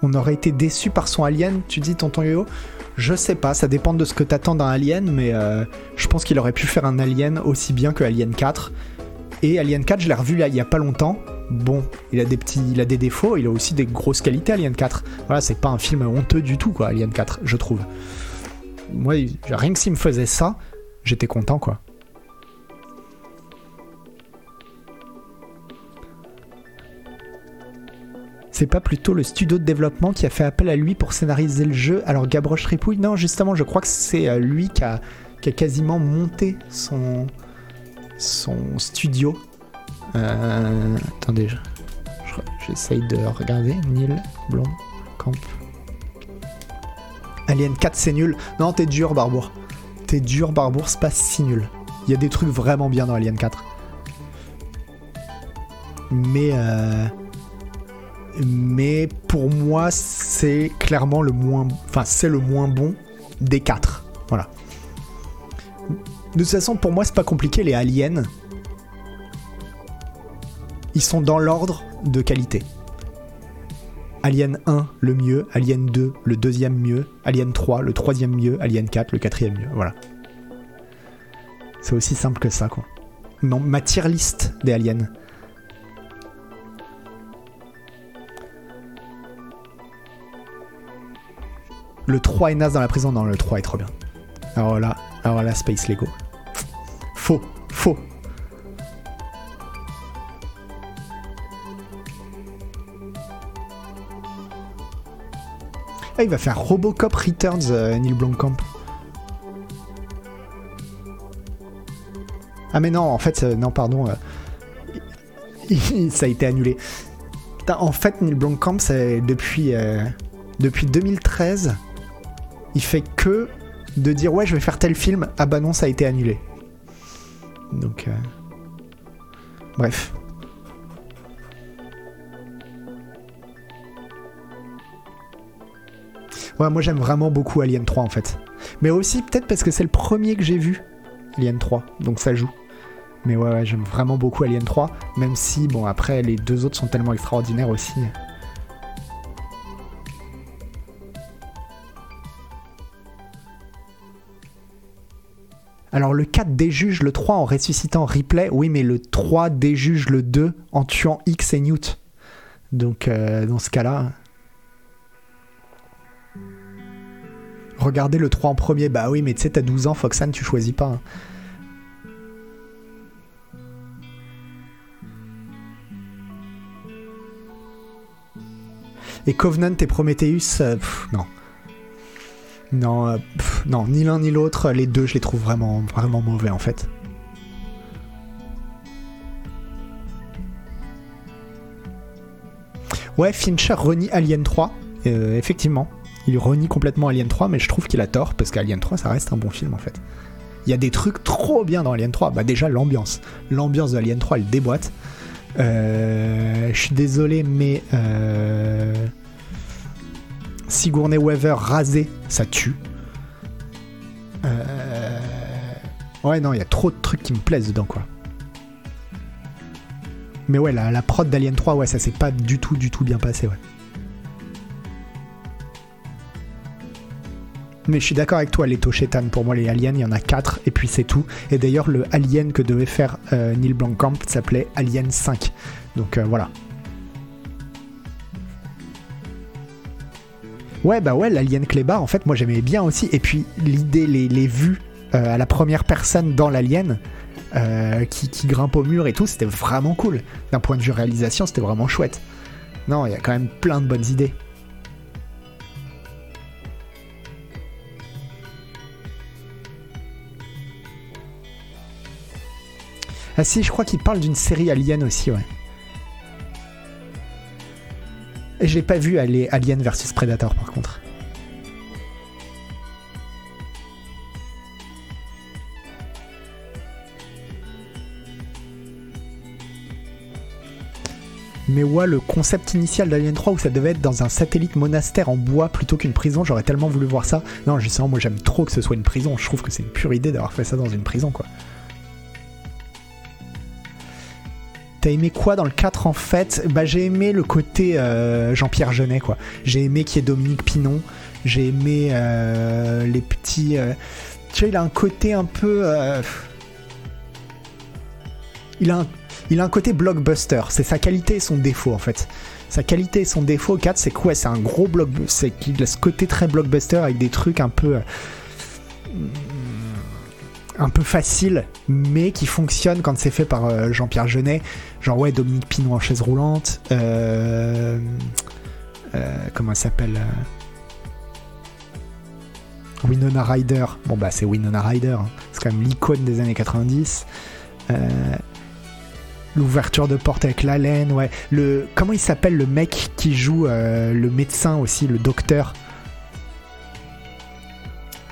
On aurait été déçu par son Alien, tu dis, tonton Yo je sais pas, ça dépend de ce que t'attends d'un Alien, mais euh, je pense qu'il aurait pu faire un Alien aussi bien que Alien 4. Et Alien 4, je l'ai revu là, il y a pas longtemps. Bon, il a des petits, il a des défauts, il a aussi des grosses qualités Alien 4. Voilà, c'est pas un film honteux du tout quoi, Alien 4, je trouve. Moi, rien que s'il me faisait ça, j'étais content quoi. C'est pas plutôt le studio de développement qui a fait appel à lui pour scénariser le jeu? Alors Gabroche Ripouille Non, justement, je crois que c'est euh, lui qui a, qui a quasiment monté son, son studio. Euh, attendez, je- je- j'essaye de regarder. Neil Blomkamp. Alien 4, c'est nul. Non, t'es dur, Barbour. T'es dur, Barbour, c'est pas si nul. Il y a des trucs vraiment bien dans Alien 4. Mais... euh, mais pour moi c'est clairement le moins enfin c'est le moins bon des quatre voilà de toute façon pour moi c'est pas compliqué les aliens ils sont dans l'ordre de qualité Alien 1 le mieux Alien 2 le deuxième mieux Alien 3 le troisième mieux Alien 4 le quatrième mieux voilà c'est aussi simple que ça quoi non ma tier list des aliens Le 3 est naze dans la prison. Non, le 3 est trop bien. Alors là, alors là, Space Lego. Faux, faux. Ah, il va faire Robocop Returns, euh, Neil Blomkamp. Ah mais non, en fait, euh, non, pardon. euh, ça a été annulé. En fait, Neil Blomkamp, depuis, depuis 2013, il fait que de dire ouais, je vais faire tel film. Ah bah non, ça a été annulé. Donc, bref. Ouais, moi j'aime vraiment beaucoup Alien 3 en fait. Mais aussi peut-être parce que c'est le premier que j'ai vu, Alien 3, donc ça joue. Mais ouais, ouais j'aime vraiment beaucoup Alien 3, même si, bon, après, les deux autres sont tellement extraordinaires aussi. Alors le 4 déjuge le 3 en ressuscitant Ripley, oui mais le 3 déjuge le 2 en tuant X et Newt. Donc euh, dans ce cas-là... Regardez le 3 en premier, bah oui mais tu sais t'as 12 ans Foxan tu choisis pas. hein. Et Covenant et Prometheus, euh, non. Non, euh, non, ni l'un ni l'autre, les deux, je les trouve vraiment, vraiment mauvais en fait. Ouais, Fincher renie Alien 3, euh, effectivement. Il renie complètement Alien 3, mais je trouve qu'il a tort, parce qu'Alien 3, ça reste un bon film en fait. Il y a des trucs trop bien dans Alien 3. Bah déjà, l'ambiance. L'ambiance de Alien 3, elle déboîte. Euh, je suis désolé, mais euh, Sigourney Weaver rasé, ça tue. Euh, ouais, non, il y a trop de trucs qui me plaisent dedans, quoi. Mais ouais, la, prod d'Alien 3, ouais, ça s'est pas du tout, du tout bien passé, ouais. Mais je suis d'accord avec toi, les Toshetan, pour moi, les aliens, il y en a 4, et puis c'est tout. Et d'ailleurs, le alien que devait faire euh, Neil Blomkamp s'appelait Alien 5. Donc euh, voilà. Ouais, bah ouais, l'alien Clébar, en fait, moi j'aimais bien aussi. Et puis l'idée, les, les vues euh, à la première personne dans l'alien, qui, qui grimpe au mur et tout, c'était vraiment cool. D'un point de vue réalisation, c'était vraiment chouette. Non, il y a quand même plein de bonnes idées. Ah si, je crois qu'il parle d'une série Alien aussi, ouais. Et j'ai pas vu aller Alien versus Predator par contre. Mais ouais, le concept initial d'Alien 3 où ça devait être dans un satellite monastère en bois plutôt qu'une prison, j'aurais tellement voulu voir ça. Non, justement, moi j'aime trop que ce soit une prison. Je trouve que c'est une pure idée d'avoir fait ça dans une prison, quoi. T'as aimé quoi dans le 4 en fait Bah j'ai aimé le côté euh, Jean-Pierre Jeunet quoi. J'ai aimé qu'il y ait Dominique Pinon. J'ai aimé euh, les petits. euh, Tu vois, il a un côté un peu. Il a un, il a un côté blockbuster. C'est sa qualité et son défaut en fait. Sa qualité et son défaut au 4 c'est quoi C'est un gros block. C'est qu'il a ce côté très blockbuster avec des trucs un peu. un peu facile, mais qui fonctionne quand c'est fait par Jean-Pierre Jeunet. Genre, ouais, Dominique Pinon en chaise roulante. Euh, euh, comment elle s'appelle euh, Winona Ryder. Bon, bah, c'est Winona Ryder. hein. C'est quand même l'icône des années 90. Euh, L'ouverture de porte avec la laine, ouais. Comment il s'appelle le mec qui joue le médecin aussi, le docteur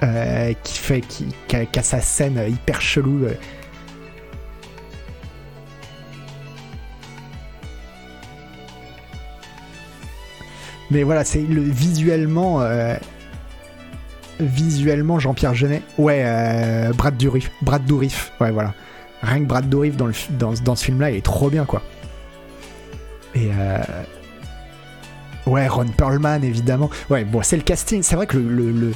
qui fait qui a, qui a sa scène hyper chelou. Mais voilà, c'est le visuellement euh, visuellement Jean-Pierre Jeunet. Ouais, euh, Brad Dourif, Brad Dourif. Ouais, voilà. Rien que Brad Dourif dans, le, dans, dans ce film-là, il est trop bien, quoi. Et euh, ouais, Ron Perlman, évidemment. Ouais, bon, c'est le casting. C'est vrai que le, le, le-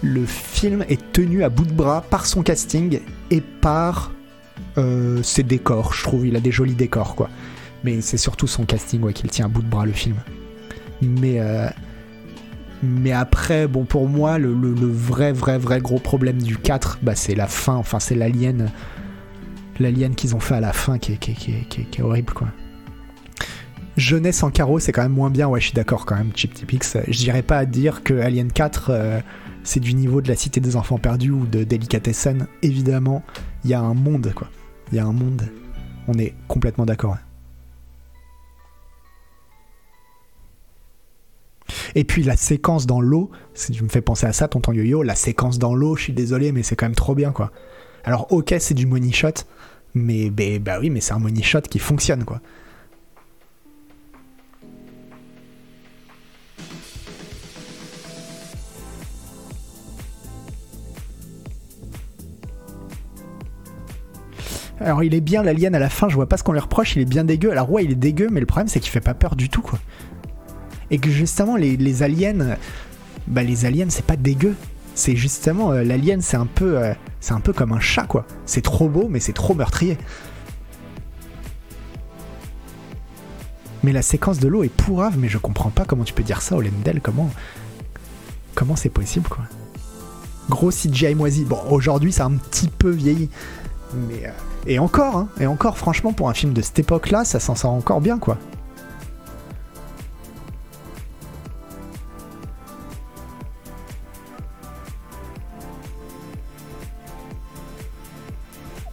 le film est tenu à bout de bras par son casting et par euh, ses décors. Je trouve il a des jolis décors, quoi. Mais c'est surtout son casting ouais, qui le tient à bout de bras, le film. Mais, euh, mais après, bon, pour moi, le, vrai, vrai, vrai gros problème du 4, bah, c'est la fin. Enfin, c'est l'alien. L'alien qu'ils ont fait à la fin qui est, horrible. Jeunesse en carreau, c'est quand même moins bien. Ouais, je suis d'accord quand même, Chip Tipix. Je dirais pas à dire que Alien 4, euh, c'est du niveau de la Cité des Enfants Perdus ou de Delicatessen. Évidemment, il y a un monde, quoi. Il y a un monde. On est complètement d'accord. Et puis la séquence dans l'eau, si tu me fais penser à ça, tonton yo-yo, la séquence dans l'eau, je suis désolé, mais c'est quand même trop bien, quoi. Alors, ok, c'est du money shot, mais bah oui, mais c'est un money shot qui fonctionne, quoi. Alors il est bien l'alien à la fin, je vois pas ce qu'on lui reproche, il est bien dégueu. Alors ouais, il est dégueu, mais le problème c'est qu'il fait pas peur du tout quoi. Et que justement les, aliens, bah les aliens c'est pas dégueu. C'est justement euh, l'alien c'est un peu euh, c'est un peu comme un chat quoi. C'est trop beau mais c'est trop meurtrier. Mais la séquence de l'eau est pourrave, mais je comprends pas comment tu peux dire ça au Lendel, comment comment c'est possible quoi. Gros CGI moisi. Bon, aujourd'hui ça a un petit peu vieilli. Mais euh, et encore, hein, et encore, franchement, pour un film de cette époque-là, ça s'en sort encore bien, quoi.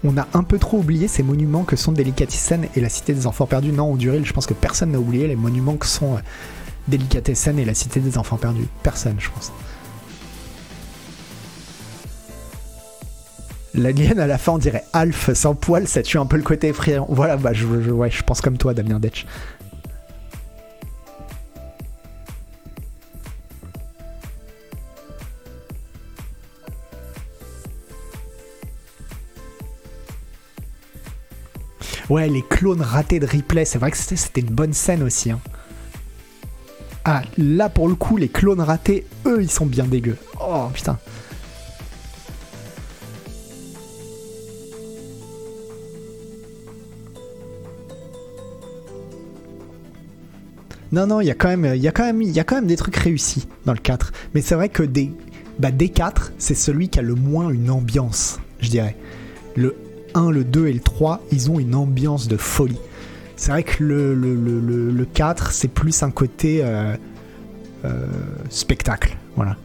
On a un peu trop oublié ces monuments que sont Delicatessen et la Cité des Enfants Perdus. Non, Onduril, je pense que personne n'a oublié les monuments que sont euh, Delicatessen et la Cité des Enfants Perdus. Personne, je pense. L'alien à la fin, on dirait Alf sans poil, ça tue un peu le côté effrayant. Voilà, bah je pense comme toi, Damien Detch. Ouais, les clones ratés de Ripley, c'est vrai que c'était une bonne scène aussi. hein. Ah, là pour le coup, les clones ratés, eux, ils sont bien dégueux. Oh putain. Non, non, il y a quand même, y y a quand même des trucs réussis dans le 4. Mais c'est vrai que des, bah, des 4, c'est celui qui a le moins une ambiance, je dirais. Le 1, le 2 et le 3, ils ont une ambiance de folie. C'est vrai que le, le, le, le- le 4, c'est plus un côté euh, euh, spectacle. Voilà.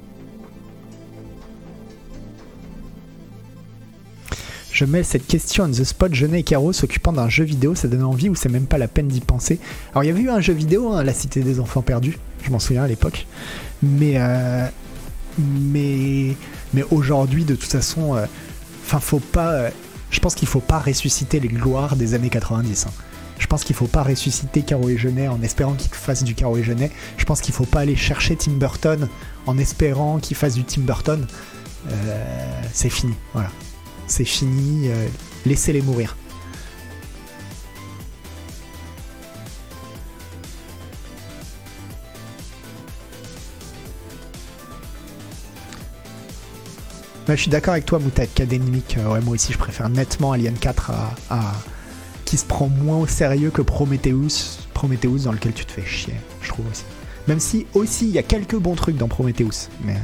Je mets cette question on the spot. Jeunet et Caro s'occupant d'un jeu vidéo, ça donne envie ou c'est même pas la peine d'y penser? Alors il y avait eu un jeu vidéo, hein, La Cité des Enfants Perdus, je m'en souviens à l'époque. Mais, euh, mais, mais aujourd'hui, de toute façon, faut pas. Je pense qu'il faut pas ressusciter les gloires des années 90. hein. Je pense qu'il faut pas ressusciter Caro et Jeunet en espérant qu'il fasse du Caro et Jeunet. Je pense qu'il faut pas aller chercher Tim Burton en espérant qu'il fasse du Tim Burton. Euh, c'est fini, voilà. C'est fini, euh, laissez-les mourir. Je suis d'accord avec toi, Mouta académique. Euh, ouais, moi aussi, je préfère nettement Alien 4 à, à- qui se prend moins au sérieux que Prometheus. Prometheus dans lequel tu te fais chier, je trouve aussi. Même si aussi il y a quelques bons trucs dans Prometheus, mais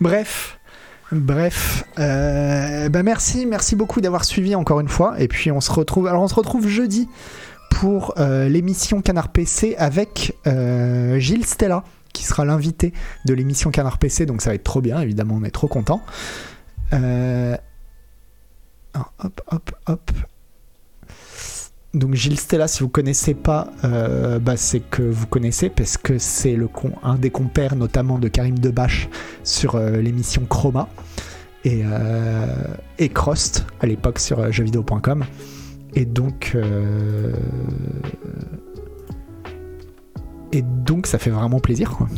Bref, bref. Euh, bah merci, merci beaucoup d'avoir suivi encore une fois. Et puis on se retrouve. Alors on se retrouve jeudi pour euh, l'émission Canard PC avec euh, Gilles Stella, qui sera l'invité de l'émission Canard PC. Donc ça va être trop bien, évidemment, on est trop content. Ah, hop, hop, hop. Donc Gilles Stella, si vous connaissez pas, euh, bah, c'est que vous connaissez parce que c'est un des compères notamment de Karim Debache sur euh, l'émission Chroma et, euh, Crost à l'époque sur jeuxvideo.com. Et donc, et donc ça fait vraiment plaisir quoi.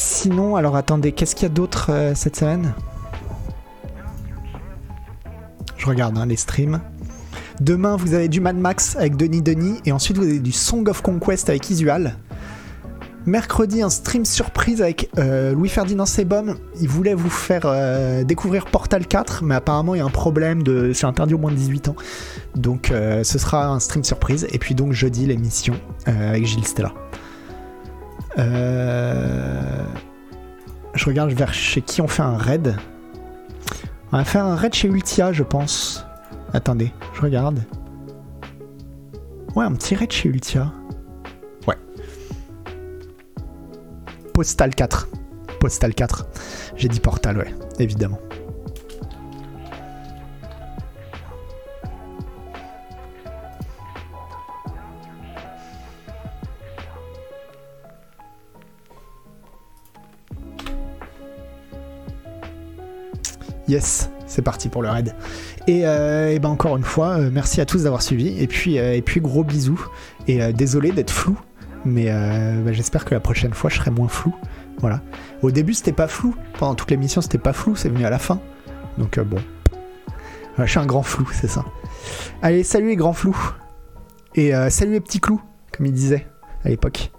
Sinon, alors attendez, qu'est-ce qu'il y a d'autre euh, cette semaine? Je regarde hein, les streams. Demain, vous avez du Mad Max avec Denis Denis, et ensuite vous avez du Song of Conquest avec Isual. Mercredi, un stream surprise avec euh, Louis-Ferdinand Sebum. Il voulait vous faire euh, découvrir Portal 4, mais apparemment il y a un problème de. C'est interdit au moins de 18 ans. Donc ce sera un stream surprise. Et puis donc jeudi, l'émission avec Gilles Stella. Euh, Je regarde vers chez qui on fait un raid. On va faire un raid chez Ultia, je pense. Attendez, je regarde. Ouais, un petit raid chez Ultia. Ouais. Postal 4. Postal 4. J'ai dit Portal, ouais, évidemment. Yes, c'est parti pour le raid. Et, euh, ben encore une fois, euh, merci à tous d'avoir suivi. Et puis, euh, gros bisous. Et désolé d'être flou, mais bah, j'espère que la prochaine fois je serai moins flou. Voilà. Au début c'était pas flou. Pendant toute l'émission c'était pas flou. C'est venu à la fin. Donc bon. Je suis un grand flou, c'est ça. Allez, salut les grands flous. Et salut les petits clous, comme il disait à l'époque.